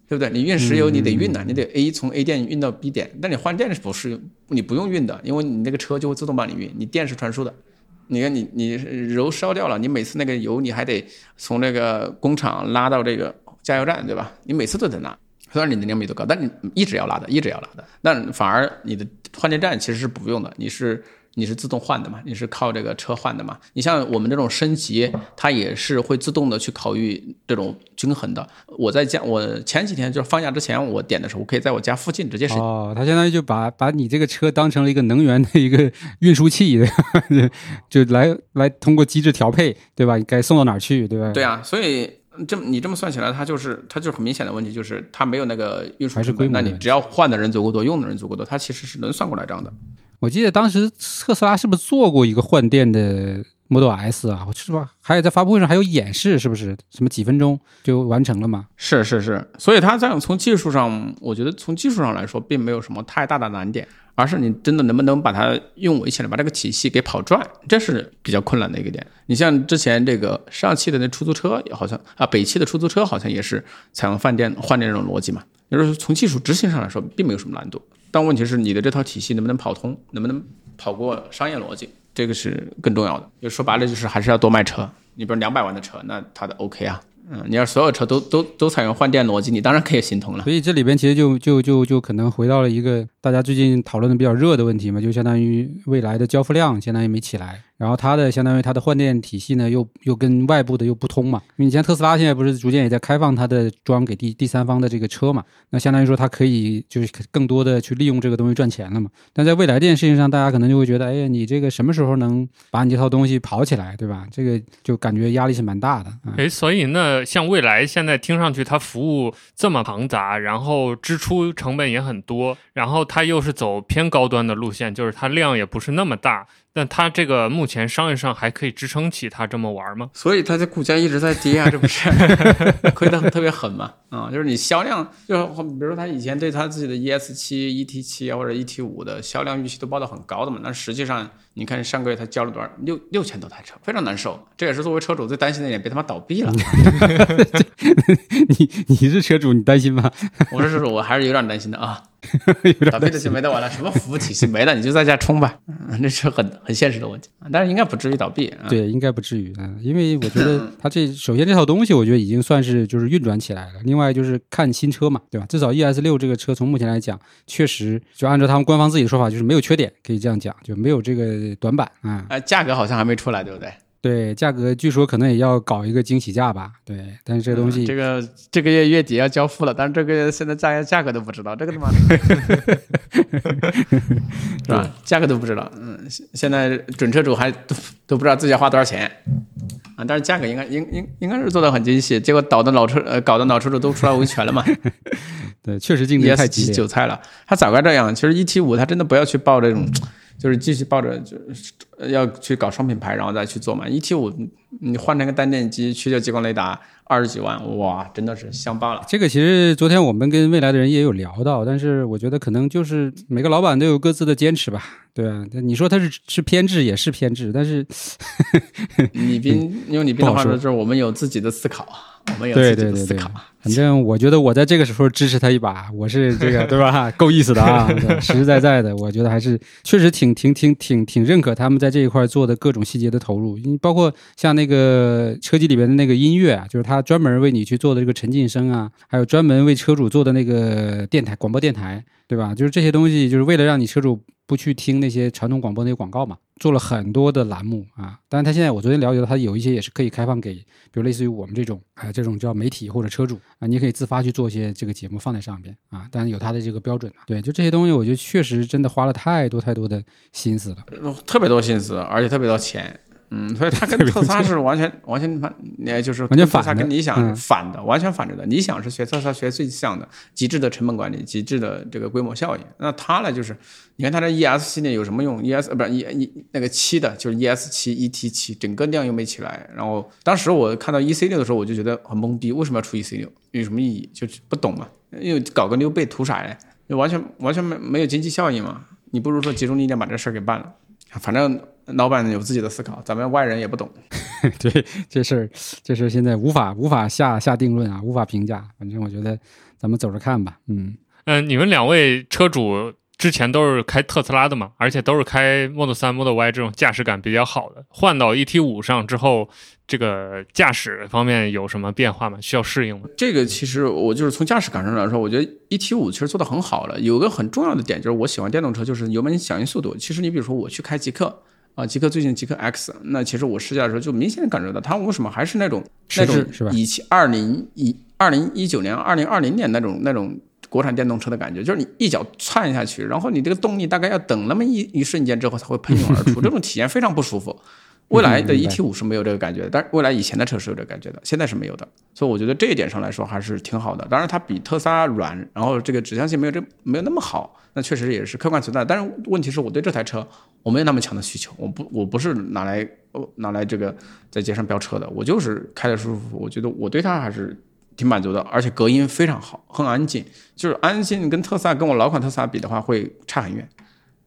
对不对？你运石油你得运呐，你得 A 从 A 点运到 B 点。但你换电不是你不用运的，因为你那个车就会自动帮你运，你电是传输的。你看你你油烧掉了，你每次那个油你还得从那个工厂拉到这个加油站，对吧？你每次都得拉。虽然你的灵敏度高，但你一直要拉的，一直要拉的，那反而你的换电站其实是不用的，你是你是自动换的嘛，你是靠这个车换的嘛。你像我们这种升级，它也是会自动的去考虑这种均衡的。我在家，我前几天就是放假之前，我点的时候，我可以在我家附近直接升。哦，它相当于就把把你这个车当成了一个能源的一个运输器，<laughs> 就来来通过机制调配，对吧？该送到哪儿去，对吧？对啊，所以。这么你这么算起来，它就是它就是很明显的问题，就是它没有那个运输成本。那你只要换的人足够多，用的人足够多，它其实是能算过来账的。我记得当时特斯拉是不是做过一个换电的 Model S 啊？是吧？还有在发布会上还有演示，是不是？什么几分钟就完成了吗？是是是。所以它这样从技术上，我觉得从技术上来说，并没有什么太大的难点。而是你真的能不能把它用维起来，把这个体系给跑转，这是比较困难的一个点。你像之前这个上汽的那出租车，好像啊，北汽的出租车好像也是采用换电换电这种逻辑嘛。就是从技术执行上来说，并没有什么难度。但问题是你的这套体系能不能跑通，能不能跑过商业逻辑，这个是更重要的。就说白了，就是还是要多卖车。你比如两百万的车，那它的 OK 啊。嗯，你要所有车都都都采用换电逻辑，你当然可以行通了。所以这里边其实就就就就可能回到了一个大家最近讨论的比较热的问题嘛，就相当于未来的交付量相当于没起来。然后它的相当于它的换电体系呢，又又跟外部的又不通嘛。因为你像特斯拉现在不是逐渐也在开放它的装给第第三方的这个车嘛，那相当于说它可以就是更多的去利用这个东西赚钱了嘛。但在未来这件事情上，大家可能就会觉得，哎呀，你这个什么时候能把你这套东西跑起来，对吧？这个就感觉压力是蛮大的。哎，所以那像未来现在听上去它服务这么庞杂，然后支出成本也很多，然后它又是走偏高端的路线，就是它量也不是那么大。但它这个目前商业上还可以支撑起它这么玩吗？所以它的股价一直在跌啊，这不是 <laughs> 亏得特别狠嘛？啊，就是你销量，就比如说他以前对他自己的 ES 七、ET 七或者 ET 五的销量预期都报的很高的嘛，那实际上你看上个月他交了多少？六六千多台车，非常难受。这也是作为车主最担心的一点，别他妈倒闭了。<laughs> 你你是车主，你担心吗？我是车主，我还是有点担心的啊。<laughs> 倒闭的就没得玩了，什么服务体系没了，你就在家充吧。嗯，这是很很现实的问题，但是应该不至于倒闭。对，应该不至于嗯，因为我觉得它这首先这套东西，我觉得已经算是就是运转起来了。另外就是看新车嘛，对吧？至少 ES 六这个车从目前来讲，确实就按照他们官方自己的说法，就是没有缺点，可以这样讲，就没有这个短板啊。呃，价格好像还没出来，对不对？对，价格据说可能也要搞一个惊喜价吧。对，但是这个东西，这个这个月月底要交付了，但是这个月现在价价格都不知道，这个他妈 <laughs> 是吧？价格都不知道，嗯，现在准车主还都都不知道自己要花多少钱啊。但是价格应该应应应该是做的很精细，结果导的老车呃搞的老车主都出来维权了嘛。<laughs> 对，确实竞争太激烈，韭菜了。他早该这样，其实一 T 五他真的不要去报这种。就是继续抱着，就是要去搞双品牌，然后再去做嘛。一 T 五，你换成个单电机，去掉激光雷达，二十几万，哇，真的是香爆了。这个其实昨天我们跟未来的人也有聊到，但是我觉得可能就是每个老板都有各自的坚持吧。对啊，你说他是是偏执也是偏执，但是 <laughs> 李斌用李斌的话说，就是我们有自己的思考。我们有自己的思考，反正我觉得我在这个时候支持他一把，<laughs> 我是这个对吧？<laughs> 够意思的啊，实实在在的，<laughs> 我觉得还是确实挺挺挺挺挺认可他们在这一块做的各种细节的投入，因包括像那个车机里边的那个音乐啊，就是他专门为你去做的这个沉浸声啊，还有专门为车主做的那个电台广播电台，对吧？就是这些东西，就是为了让你车主。不去听那些传统广播那些广告嘛，做了很多的栏目啊。但是，他现在我昨天了解到，他有一些也是可以开放给，比如类似于我们这种啊这种叫媒体或者车主啊，你可以自发去做一些这个节目放在上边啊。但是有他的这个标准啊。对，就这些东西，我觉得确实真的花了太多太多的心思了，特别多心思，而且特别多钱。嗯，所以它跟特斯拉是 <laughs> 完全完全反，也就是完全反，它跟理想反的，完全反着的。理想是学特斯拉学最像的极致的成本管理，极致的这个规模效应。那它呢，就是你看它这 ES 系列有什么用？ES 呃不是 E E 那个七的，就是 ES 七 ET 七，整个量又没起来。然后当时我看到 EC 六的时候，我就觉得很懵逼，为什么要出 EC 六？有什么意义？就是不懂嘛，因为搞个溜背图啥嘞？就完全完全没没有经济效益嘛。你不如说集中力量把这事儿给办了，反正。老板有自己的思考，咱们外人也不懂。<laughs> 对这事儿，这事儿现在无法无法下下定论啊，无法评价。反正我觉得咱们走着看吧。嗯嗯，你们两位车主之前都是开特斯拉的嘛，而且都是开 Model 3、Model Y 这种驾驶感比较好的。换到 ET 五上之后，这个驾驶方面有什么变化吗？需要适应吗？这个其实我就是从驾驶感上来说，我觉得 ET 五其实做的很好了。有个很重要的点就是，我喜欢电动车，就是油门响应速度。其实你比如说我去开极客。啊，极客最近极客 X，那其实我试驾的时候就明显感觉到，它为什么还是那种那种以前二零一二零一九年、二零二零年那种那种国产电动车的感觉，就是你一脚窜下去，然后你这个动力大概要等那么一 <laughs> 一瞬间之后才会喷涌而出，这种体验非常不舒服。<laughs> 未来的 ET 五是没有这个感觉的，但是未来以前的车是有这个感觉的，现在是没有的，所以我觉得这一点上来说还是挺好的。当然，它比特斯拉软，然后这个指向性没有这没有那么好，那确实也是客观存在。但是问题是我对这台车我没有那么强的需求，我不我不是拿来拿来这个在街上飙车的，我就是开的舒服，我觉得我对它还是 <laughs> 挺满足的，而且隔音非常好，很安静，就是安静跟特斯拉跟我老款特斯拉比的话会差很远，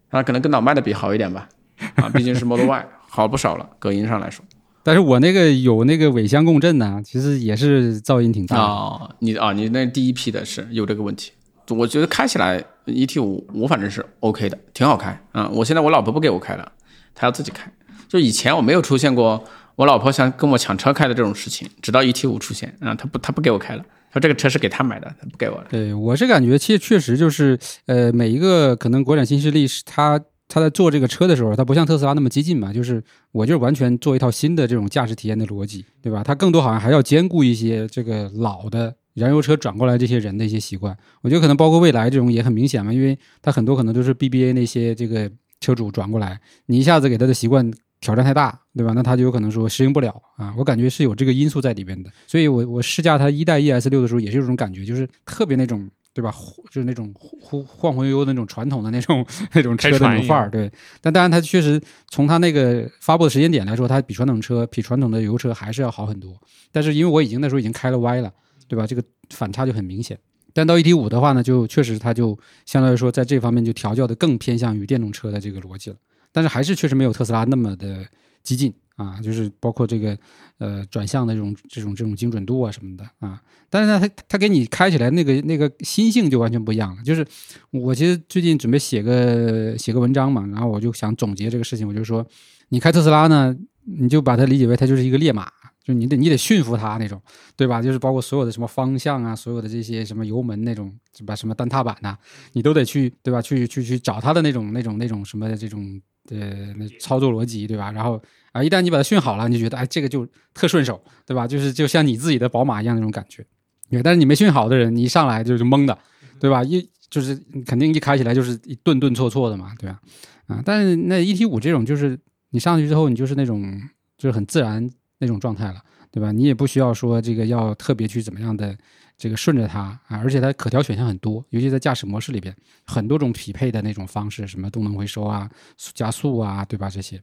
啊，可能跟老迈的比好一点吧，啊，<laughs> 毕竟是 Model Y。好不少了，隔音上来说，但是我那个有那个尾箱共振呢，其实也是噪音挺大哦。你啊，你那第一批的是有这个问题，我觉得开起来 ET 五我反正是 OK 的，挺好开啊。我现在我老婆不给我开了，她要自己开。就以前我没有出现过我老婆想跟我抢车开的这种事情，直到 ET 五出现啊，她不她不给我开了，说这个车是给她买的，他不给我了。对我是感觉，其实确实就是呃，每一个可能国产新势力是它。他在做这个车的时候，他不像特斯拉那么激进嘛，就是我就是完全做一套新的这种驾驶体验的逻辑，对吧？他更多好像还要兼顾一些这个老的燃油车转过来这些人的一些习惯。我觉得可能包括未来这种也很明显嘛，因为他很多可能都是 BBA 那些这个车主转过来，你一下子给他的习惯挑战太大，对吧？那他就有可能说适应不了啊。我感觉是有这个因素在里边的，所以我我试驾它一代 ES 六的时候也是有这种感觉，就是特别那种。对吧？就是那种忽晃晃悠悠的那种传统的那种那种车的那种范儿，对。但当然，它确实从它那个发布的时间点来说，它比传统车、比传统的油车还是要好很多。但是因为我已经那时候已经开了 Y 了，对吧？这个反差就很明显。但到 ET 五的话呢，就确实它就相对来说在这方面就调教的更偏向于电动车的这个逻辑了。但是还是确实没有特斯拉那么的激进啊，就是包括这个呃转向的这种这种这种精准度啊什么的啊。但是呢，它它给你开起来那个那个心性就完全不一样了。就是我其实最近准备写个写个文章嘛，然后我就想总结这个事情，我就说你开特斯拉呢，你就把它理解为它就是一个烈马。就你得你得驯服它那种，对吧？就是包括所有的什么方向啊，所有的这些什么油门那种，什么什么单踏板呐，你都得去，对吧？去去去找它的那种那种那种什么这种呃那操作逻辑，对吧？然后啊，一旦你把它训好了，你就觉得哎，这个就特顺手，对吧？就是就像你自己的宝马一样那种感觉。对，但是你没训好的人，你一上来就是懵的，对吧？一就是肯定一开起来就是一顿顿挫挫的嘛，对吧？啊，但是那 E T 五这种就是你上去之后，你就是那种就是很自然。那种状态了，对吧？你也不需要说这个要特别去怎么样的这个顺着它啊，而且它可调选项很多，尤其在驾驶模式里边，很多种匹配的那种方式，什么动能回收啊、加速啊，对吧？这些，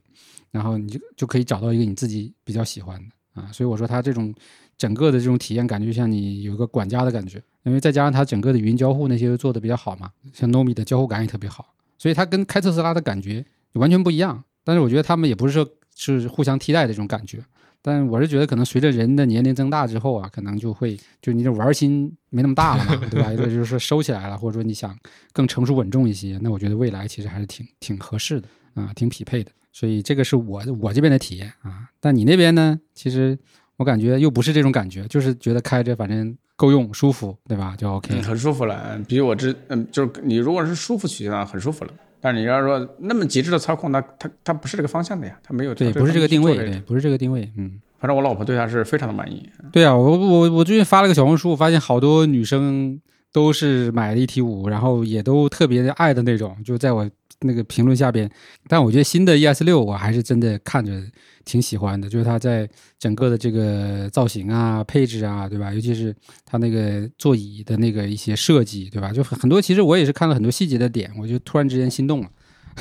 然后你就就可以找到一个你自己比较喜欢的啊。所以我说它这种整个的这种体验感觉像你有一个管家的感觉，因为再加上它整个的语音交互那些做的比较好嘛，像 Nomi 的交互感也特别好，所以它跟开特斯拉的感觉完全不一样。但是我觉得他们也不是说是互相替代的这种感觉。但我是觉得，可能随着人的年龄增大之后啊，可能就会就你这玩心没那么大了嘛，对吧？就 <laughs> 就是说收起来了，或者说你想更成熟稳重一些，那我觉得未来其实还是挺挺合适的啊，挺匹配的。所以这个是我我这边的体验啊。但你那边呢？其实我感觉又不是这种感觉，就是觉得开着反正够用、舒服，对吧？就 OK，很舒服了。比我之嗯，就是你如果是舒服取向，很舒服了。但是你要说那么极致的操控，那它它不是这个方向的呀，它没有对，不是这个定位，对，不是这个定位，嗯，反正我老婆对它是非常的满意。对啊，我我我最近发了个小红书，我发现好多女生都是买了一 T 五，然后也都特别爱的那种，就在我。那个评论下边，但我觉得新的 ES 六我还是真的看着挺喜欢的，就是它在整个的这个造型啊、配置啊，对吧？尤其是它那个座椅的那个一些设计，对吧？就很多，其实我也是看了很多细节的点，我就突然之间心动了，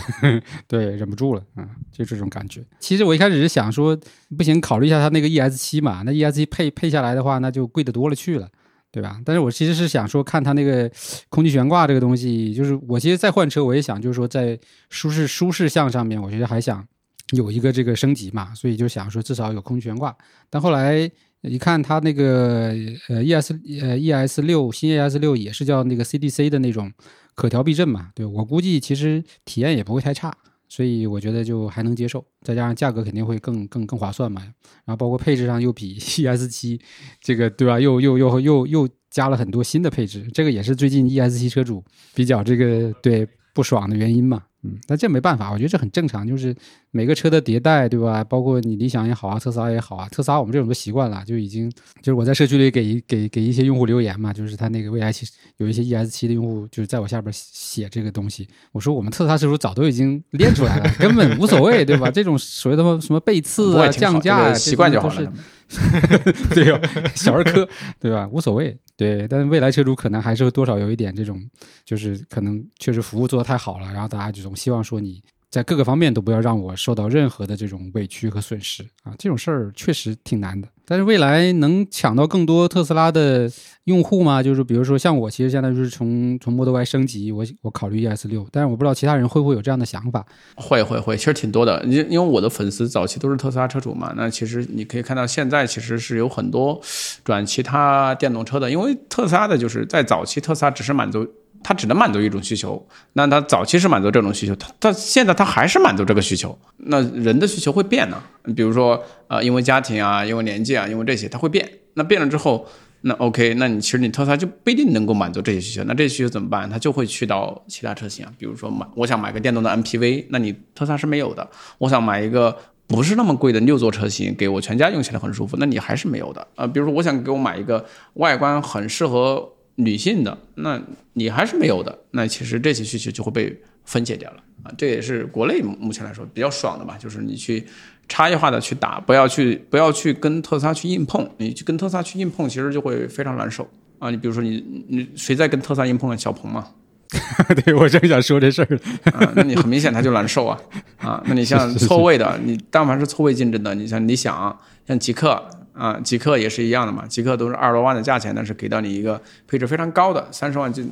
<laughs> 对，忍不住了，嗯，就这种感觉。其实我一开始是想说，不行，考虑一下它那个 ES 七嘛，那 ES 七配配下来的话，那就贵的多了去了。对吧？但是我其实是想说，看它那个空气悬挂这个东西，就是我其实再换车，我也想就是说，在舒适舒适项上面，我觉得还想有一个这个升级嘛，所以就想说至少有空气悬挂。但后来一看它那个呃 ES 呃 ES 六新 ES 六也是叫那个 CDC 的那种可调避震嘛，对我估计其实体验也不会太差。所以我觉得就还能接受，再加上价格肯定会更更更划算嘛。然后包括配置上又比 <laughs> ES 七这个对吧？又又又又又加了很多新的配置，这个也是最近 ES 七车主比较这个对不爽的原因嘛。嗯，但这没办法，我觉得这很正常，就是每个车的迭代，对吧？包括你理想也好啊，特斯拉也好啊，特斯拉我们这种都习惯了，就已经就是我在社区里给给给一些用户留言嘛，就是他那个未来其实有一些 ES 七的用户就是在我下边写这个东西，我说我们特斯拉车主早都已经练出来了，根本无所谓，对吧？这种所谓的什么背刺啊、降价啊，习惯就好了。<laughs> 对呀，小儿科，对吧？无所谓，对。但是未来车主可能还是多少有一点这种，就是可能确实服务做的太好了，然后大家就总希望说你。在各个方面都不要让我受到任何的这种委屈和损失啊！这种事儿确实挺难的。但是未来能抢到更多特斯拉的用户吗？就是比如说像我，其实现在就是从从 Model Y 升级，我我考虑 ES 六，但是我不知道其他人会不会有这样的想法。会会会，其实挺多的。因因为我的粉丝早期都是特斯拉车主嘛，那其实你可以看到现在其实是有很多转其他电动车的，因为特斯拉的就是在早期特斯拉只是满足。它只能满足一种需求，那它早期是满足这种需求，它它现在它还是满足这个需求。那人的需求会变呢？比如说，呃，因为家庭啊，因为年纪啊，因为这些，它会变。那变了之后，那 OK，那你其实你特斯拉就不一定能够满足这些需求。那这些需求怎么办？它就会去到其他车型啊，比如说买，我想买个电动的 MPV，那你特斯拉是没有的。我想买一个不是那么贵的六座车型，给我全家用起来很舒服，那你还是没有的啊。比如说，我想给我买一个外观很适合。女性的，那你还是没有的，那其实这些需求就会被分解掉了啊！这也是国内目前来说比较爽的吧，就是你去差异化的去打，不要去不要去跟特斯拉去硬碰，你去跟特斯拉去硬碰，其实就会非常难受啊！你比如说你你谁在跟特斯拉硬碰？小鹏嘛，<laughs> 对我正想说这事儿啊，那你很明显他就难受啊啊！那你像错位的，你但凡是错位竞争的，你像理想、像极客。啊，极客也是一样的嘛，极客都是二十多万的价钱，但是给到你一个配置非常高的三十万就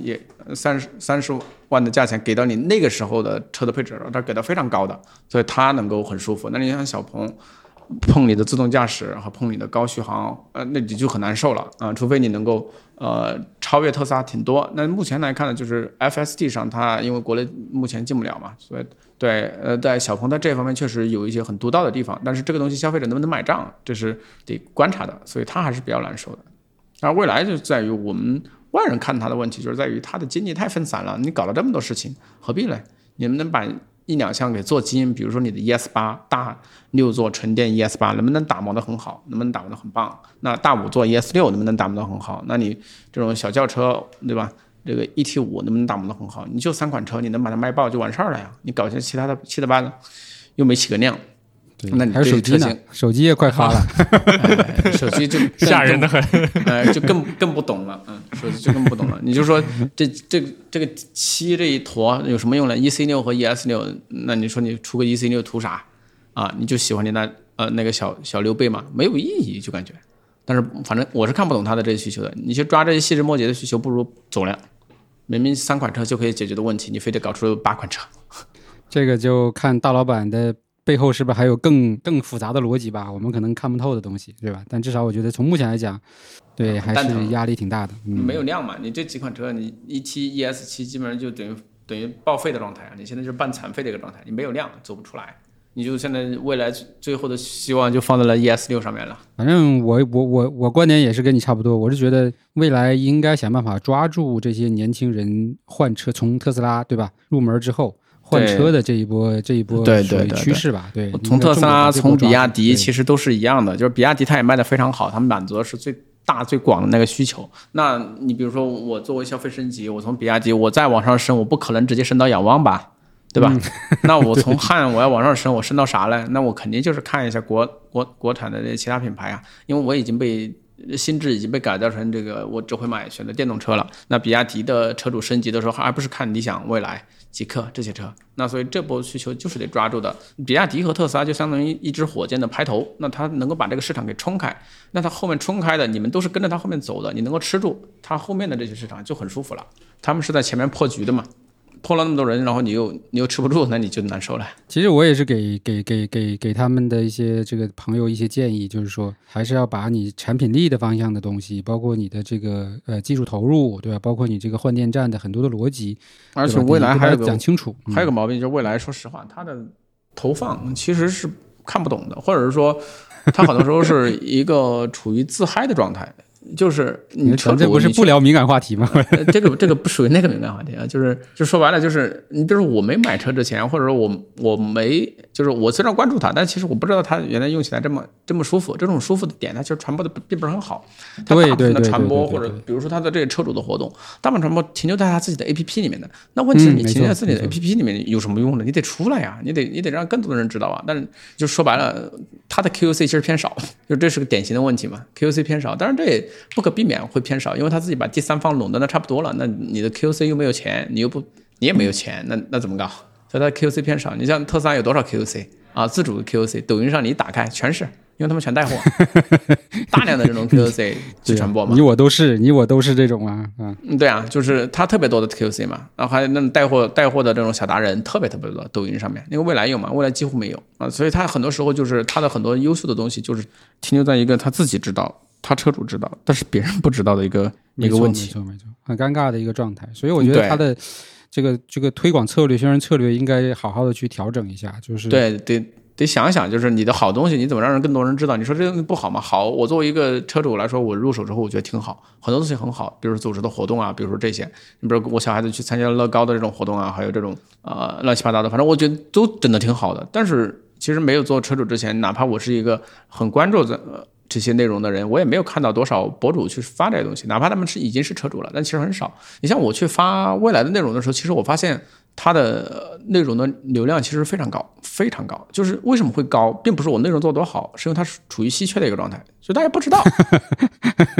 也三十三十万的价钱给到你那个时候的车的配置，它给到非常高的，所以它能够很舒服。那你像小鹏碰你的自动驾驶和碰你的高续航，呃，那你就很难受了啊，除非你能够呃超越特斯拉挺多。那目前来看呢，就是 FSD 上它因为国内目前进不了嘛，所以。对，呃，在小鹏在这方面确实有一些很独到的地方，但是这个东西消费者能不能买账，这是得观察的，所以它还是比较难受的。而未来就在于我们外人看它的问题，就是在于它的精力太分散了，你搞了这么多事情，何必呢？你们能把一两项给做精，比如说你的 ES 八大六座纯电 ES 八能不能打磨得很好，能不能打磨得很棒？那大五座 ES 六能不能打磨得很好？那你这种小轿车，对吧？这个 E T 五能不能打磨得很好？你就三款车，你能把它卖爆就完事儿了呀！你搞些其他的七的八的，又没起个量。那你还有手机呢？手机也快发了，<laughs> 手机就 <laughs> 吓人的很，哎，就更更不懂了。嗯，手机就更不懂了。你就说这这这个七这一坨有什么用呢？E C 六和 E S 六，那你说你出个 E C 六图啥？啊，你就喜欢你那呃那个小小溜背嘛，没有意义，就感觉。但是反正我是看不懂他的这些需求的。你去抓这些细枝末节的需求，不如走量。明明三款车就可以解决的问题，你非得搞出八款车，<laughs> 这个就看大老板的背后是不是还有更更复杂的逻辑吧？我们可能看不透的东西，对吧？但至少我觉得从目前来讲，对还是压力挺大的。没有量嘛？你这几款车，你一七 ES 七基本上就等于等于报废的状态啊！你现在就是半残废的一个状态，你没有量，走不出来。你就现在未来最后的希望就放在了 ES 六上面了。反正我我我我观点也是跟你差不多，我是觉得未来应该想办法抓住这些年轻人换车，从特斯拉对吧入门之后换车的这一波这一波趋势吧。对，从特斯拉从比亚迪其实都是一样的，就是比亚迪它也卖的非常好，它满足的是最大最广的那个需求。那你比如说我作为消费升级，我从比亚迪我再往上升，我不可能直接升到仰望吧？对吧？<laughs> 那我从 <laughs> 汉我要往上升，我升到啥呢？那我肯定就是看一下国国国产的这其他品牌啊，因为我已经被心智已经被改造成这个，我只会买选择电动车了。那比亚迪的车主升级的时候，还不是看理想、蔚来、极客这些车。那所以这波需求就是得抓住的。比亚迪和特斯拉就相当于一支火箭的拍头，那它能够把这个市场给冲开，那它后面冲开的，你们都是跟着它后面走的，你能够吃住它后面的这些市场就很舒服了。他们是在前面破局的嘛。破了那么多人，然后你又你又吃不住，那你就难受了。其实我也是给给给给给他们的一些这个朋友一些建议，就是说还是要把你产品力的方向的东西，包括你的这个呃技术投入，对吧？包括你这个换电站的很多的逻辑，而且未来还有讲清楚。还有个毛病就是未来，说实话，它的投放其实是看不懂的，或者是说它很多时候是一个处于自嗨的状态。就是你车主，这不是不聊敏感话题吗？这个这个不属于那个敏感话题啊，就是就说白了，就是你比如说我没买车之前，或者说我我没就是我虽然关注它，但其实我不知道它原来用起来这么这么舒服，这种舒服的点它其实传播的并不是很好。它大部分的传播或者比如说它的这些车主的活动，大部分传播停留在他自己的 A P P 里面的。那问题是你停留在自己的 A P P 里面有什么用呢？你得出来呀，你得你得让更多的人知道啊。但是就说白了，它的 Q U C 其实偏少，就这是个典型的问题嘛。Q U C 偏少，当然这也。不可避免会偏少，因为他自己把第三方垄断的差不多了。那你的 QC 又没有钱，你又不，你也没有钱，那那怎么搞？所以它 QC 偏少。你像特斯拉有多少 QC 啊？自主的 QC，抖音上你一打开全是，因为他们全带货，<laughs> 大量的这种 QC 去传播嘛。你我都是，你我都是这种啊，嗯，对啊，就是他特别多的 QC 嘛，然后还有那种带货带货的这种小达人特别特别多，抖音上面，因为未来有嘛，未来几乎没有啊，所以他很多时候就是他的很多优秀的东西就是停留在一个他自己知道。他车主知道，但是别人不知道的一个一个问题，没错没错，很尴尬的一个状态。所以我觉得他的这个这个推广策略、宣传策略应该好好的去调整一下。就是对，得得想想，就是你的好东西，你怎么让人更多人知道？你说这东西不好吗？好，我作为一个车主来说，我入手之后我觉得挺好，很多东西很好，比如组织的活动啊，比如说这些，你比如我小孩子去参加乐高的这种活动啊，还有这种呃乱七八糟的，反正我觉得都整的挺好的。但是其实没有做车主之前，哪怕我是一个很关注的。这些内容的人，我也没有看到多少博主去发这些东西，哪怕他们是已经是车主了，但其实很少。你像我去发未来的内容的时候，其实我发现它的内容的流量其实非常高，非常高。就是为什么会高，并不是我内容做多好，是因为它是处于稀缺的一个状态，所以大家不知道。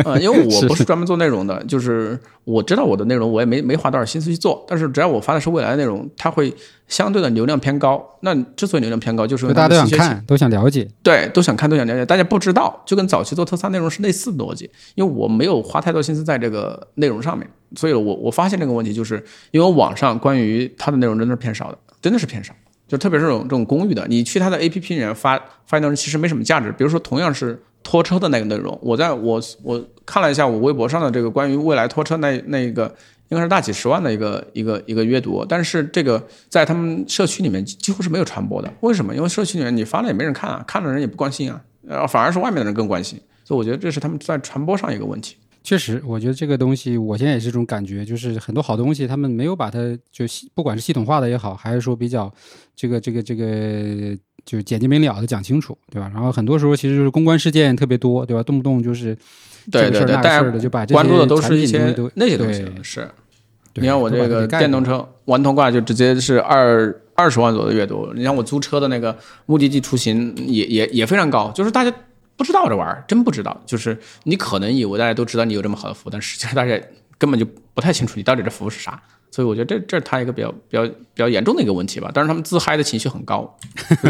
啊，因为我不是 <laughs> 专门做内容的，就是我知道我的内容，我也没没花多少心思去做。但是只要我发的是未来的内容，它会相对的流量偏高。那之所以流量偏高，就是因为大家都想看，都想了解。对，都想看，都想了解，大家不知道，就跟早期做特斯拉内容是类似的逻辑。因为我没有花太多心思在这个内容上面，所以我我发现这个问题，就是因为网上关于它的内容真的是偏少的，真的是偏少。就特别是这种这种公寓的，你去它的 APP 里面发发内容，其实没什么价值。比如说同样是拖车的那个内容，我在我我看了一下我微博上的这个关于未来拖车那那个。应该是大几十万的一个一个一个阅读，但是这个在他们社区里面几乎是没有传播的。为什么？因为社区里面你发了也没人看啊，看的人也不关心啊，呃，反而是外面的人更关心。所以我觉得这是他们在传播上一个问题。确实，我觉得这个东西，我现在也是这种感觉，就是很多好东西他们没有把它就不管是系统化的也好，还是说比较这个这个这个就简洁明了的讲清楚，对吧？然后很多时候其实就是公关事件特别多，对吧？动不动就是对对对，大家就把关注的都是一些那些东西是。你看我这个电动车顽童挂就直接是二二十万左右的阅读，你像我租车的那个目的地出行也也也非常高，就是大家不知道这玩意儿，真不知道，就是你可能以为大家都知道你有这么好的服务，但实际上大家根本就不太清楚你到底这服务是啥，所以我觉得这这是他一个比较比较比较严重的一个问题吧。但是他们自嗨的情绪很高，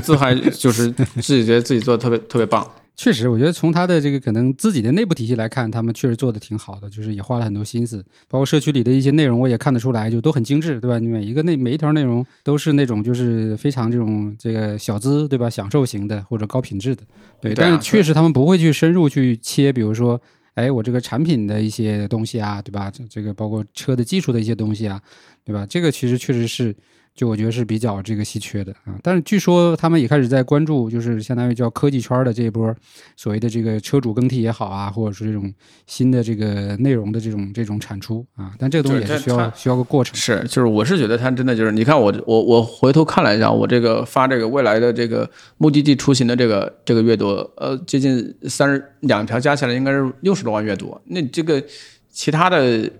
自嗨就是自己觉得自己做的特别特别棒。确实，我觉得从他的这个可能自己的内部体系来看，他们确实做的挺好的，就是也花了很多心思，包括社区里的一些内容，我也看得出来，就都很精致，对吧？每一个内每一条内容都是那种就是非常这种这个小资，对吧？享受型的或者高品质的，对。但是确实他们不会去深入去切，比如说，哎，我这个产品的一些东西啊，对吧？这个包括车的技术的一些东西啊，对吧？这个其实确实是。就我觉得是比较这个稀缺的啊，但是据说他们也开始在关注，就是相当于叫科技圈的这一波所谓的这个车主更替也好啊，或者说这种新的这个内容的这种这种产出啊，但这个东西也是需要需要个过程。是，就是我是觉得它真的就是，你看我我我回头看了一下，我这个发这个未来的这个目的地出行的这个这个阅读，呃，接近三十两条加起来应该是六十多万阅读，那这个其他的。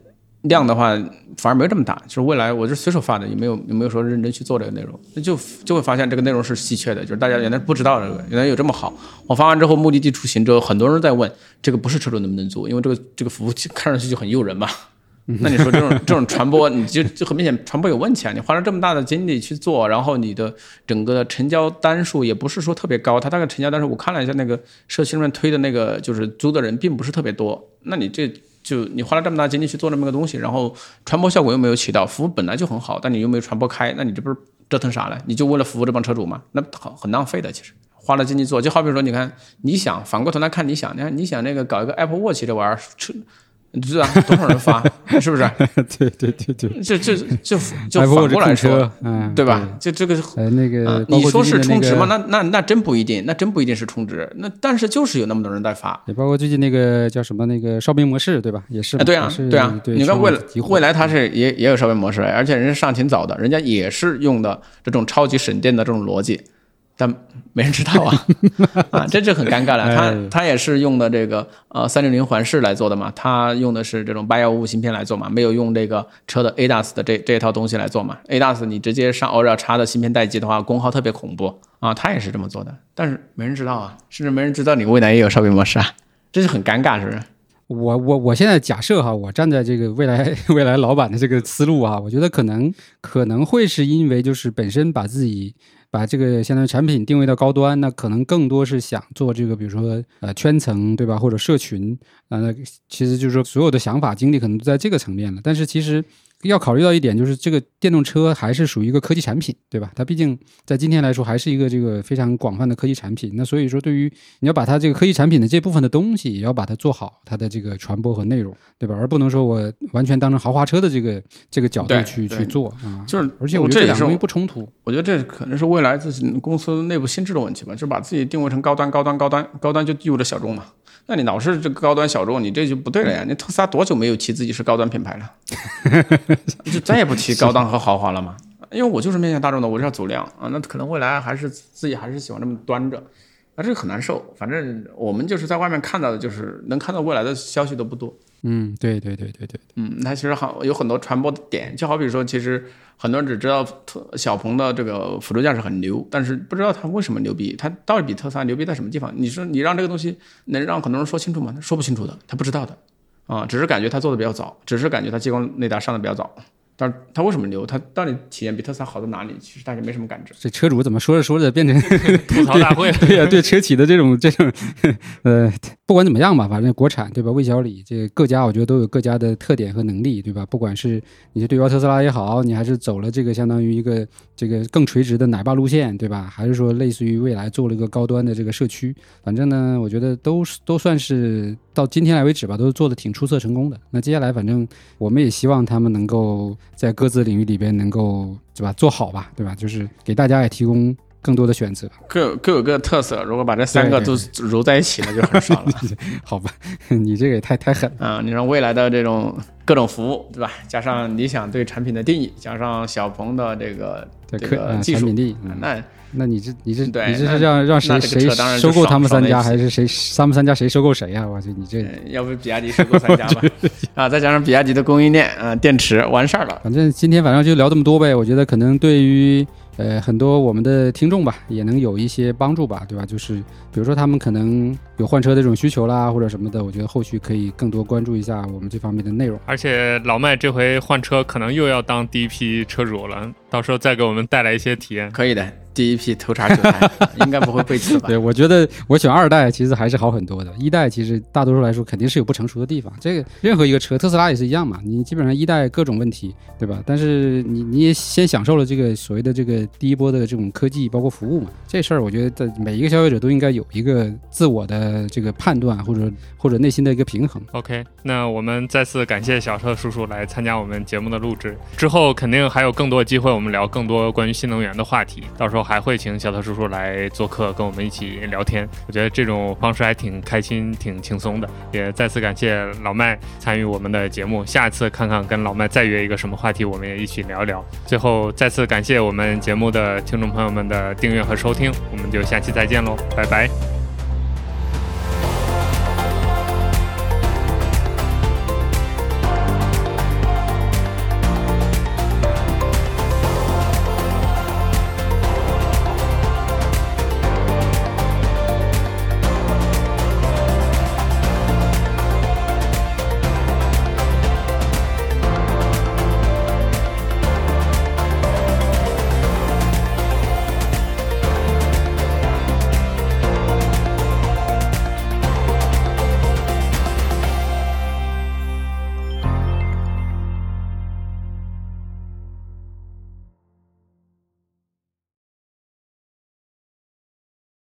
量的话反而没有这么大，就是未来我是随手发的，也没有也没有说认真去做这个内容，那就就会发现这个内容是稀缺的，就是大家原来不知道这个，原来有这么好。我发完之后，目的地出行之后，很多人在问这个不是车主能不能租，因为这个这个服务看上去就很诱人嘛。<laughs> 那你说这种这种传播，你就就很明显传播有问题啊！你花了这么大的精力去做，然后你的整个的成交单数也不是说特别高，它大概成交单数我看了一下那个社区里面推的那个就是租的人并不是特别多，那你这。就你花了这么大精力去做这么个东西，然后传播效果又没有起到，服务本来就很好，但你又没有传播开，那你这不是折腾啥呢？你就为了服务这帮车主吗？那很很浪费的，其实花了精力做，就好比说，你看你想反过头来看，你想，你看你想那个搞一个 Apple Watch 这玩意儿，车。你知道多少人发，<laughs> 是不是？对对对对，这这这就反过来说，嗯，对吧？就这个呃那个，你说是充值吗？那那那真不一定，那真不一定是充值。那但是就是有那么多人在发，也包括最近那个叫什么那个烧饼模式，对吧？也是，对啊，对啊。你看未来未来它是也也有烧饼模式，而且人家上挺早的，人家也是用的这种超级省电的这种逻辑。但没人知道啊，<laughs> 啊，这就很尴尬了。他他也是用的这个呃三六零环视来做的嘛，他用的是这种八幺五芯片来做嘛，没有用这个车的 ADAS 的这这套东西来做嘛。ADAS 你直接上 Oreo 插的芯片待机的话，功耗特别恐怖啊。他也是这么做的，但是没人知道啊，甚至没人知道你未来也有烧饼模式啊，这就很尴尬，是不是？我我我现在假设哈，我站在这个未来 <laughs> 未来老板的这个思路啊，我觉得可能可能会是因为就是本身把自己。把这个相当于产品定位到高端，那可能更多是想做这个，比如说呃圈层，对吧？或者社群啊，那其实就是说所有的想法精力可能都在这个层面了。但是其实。要考虑到一点，就是这个电动车还是属于一个科技产品，对吧？它毕竟在今天来说还是一个这个非常广泛的科技产品。那所以说，对于你要把它这个科技产品的这部分的东西，也要把它做好它的这个传播和内容，对吧？而不能说我完全当成豪华车的这个这个角度去去做啊。就是，而且我觉得这两个东西不冲突。我觉得这可能是未来自己公司内部心智的问题吧，就是把自己定位成高端、高端、高端、高端，就意味着小众嘛。那你老是这个高端小众，你这就不对了呀！你特斯拉多久没有提自己是高端品牌了？<laughs> <laughs> 就再也不提高档和豪华了嘛？<laughs> 因为我就是面向大众的，我就要走量啊。那可能未来还是自己还是喜欢这么端着，那这个很难受。反正我们就是在外面看到的，就是能看到未来的消息都不多。嗯，对对对对对，嗯，它其实好有很多传播的点，就好比说，其实很多人只知道特小鹏的这个辅助驾驶很牛，但是不知道它为什么牛逼，它到底比特斯拉牛逼在什么地方？你说你让这个东西能让很多人说清楚吗？他说不清楚的，他不知道的，啊，只是感觉他做的比较早，只是感觉他激光雷达上的比较早，但是它为什么牛？它到底体验比特斯拉好在哪里？其实大家没什么感知。这车主怎么说着说着变成 <laughs> 吐槽大会了？对 <laughs> 呀，对车企的这种这种，呃，不管怎么样吧，反正国产对吧？魏小李这各家我觉得都有各家的特点和能力，对吧？不管是你是对标特斯拉也好，你还是走了这个相当于一个这个更垂直的奶爸路线，对吧？还是说类似于未来做了一个高端的这个社区，反正呢，我觉得都是都算是到今天来为止吧，都是做的挺出色成功的。那接下来反正我们也希望他们能够在各自领域里边能够对吧做好吧，对吧？就是给大家也提供更多的选择。各有各有各的特色，如果把这三个都揉在一起，那就很爽了。<laughs> 好吧，<laughs> 你这个也太太狠了啊！你让未来的这种各种服务，对吧？加上理想对产品的定义，加上小鹏的这个这个技术产品力，那那你这你这对你这是让让谁谁收购他们三家，还是谁他们三家谁收购谁呀？我去，你这要不比亚迪收购三家吧？啊，再加上比亚迪的供应链啊，电池完事儿了。反正今天反正就聊这么多呗。我觉得可能对于。呃，很多我们的听众吧，也能有一些帮助吧，对吧？就是比如说他们可能有换车的这种需求啦，或者什么的，我觉得后续可以更多关注一下我们这方面的内容。而且老麦这回换车可能又要当第一批车主了，到时候再给我们带来一些体验。可以的。第一批头茬韭菜 <laughs> 应该不会背刺吧？对，我觉得我选二代其实还是好很多的。一代其实大多数来说肯定是有不成熟的地方，这个任何一个车，特斯拉也是一样嘛。你基本上一代各种问题，对吧？但是你你也先享受了这个所谓的这个第一波的这种科技，包括服务嘛。这事儿我觉得在每一个消费者都应该有一个自我的这个判断，或者或者内心的一个平衡。OK，那我们再次感谢小车叔叔来参加我们节目的录制，之后肯定还有更多机会，我们聊更多关于新能源的话题，到时候还会请小特。叔叔来做客，跟我们一起聊天，我觉得这种方式还挺开心、挺轻松的。也再次感谢老麦参与我们的节目，下次看看跟老麦再约一个什么话题，我们也一起聊聊。最后再次感谢我们节目的听众朋友们的订阅和收听，我们就下期再见喽，拜拜。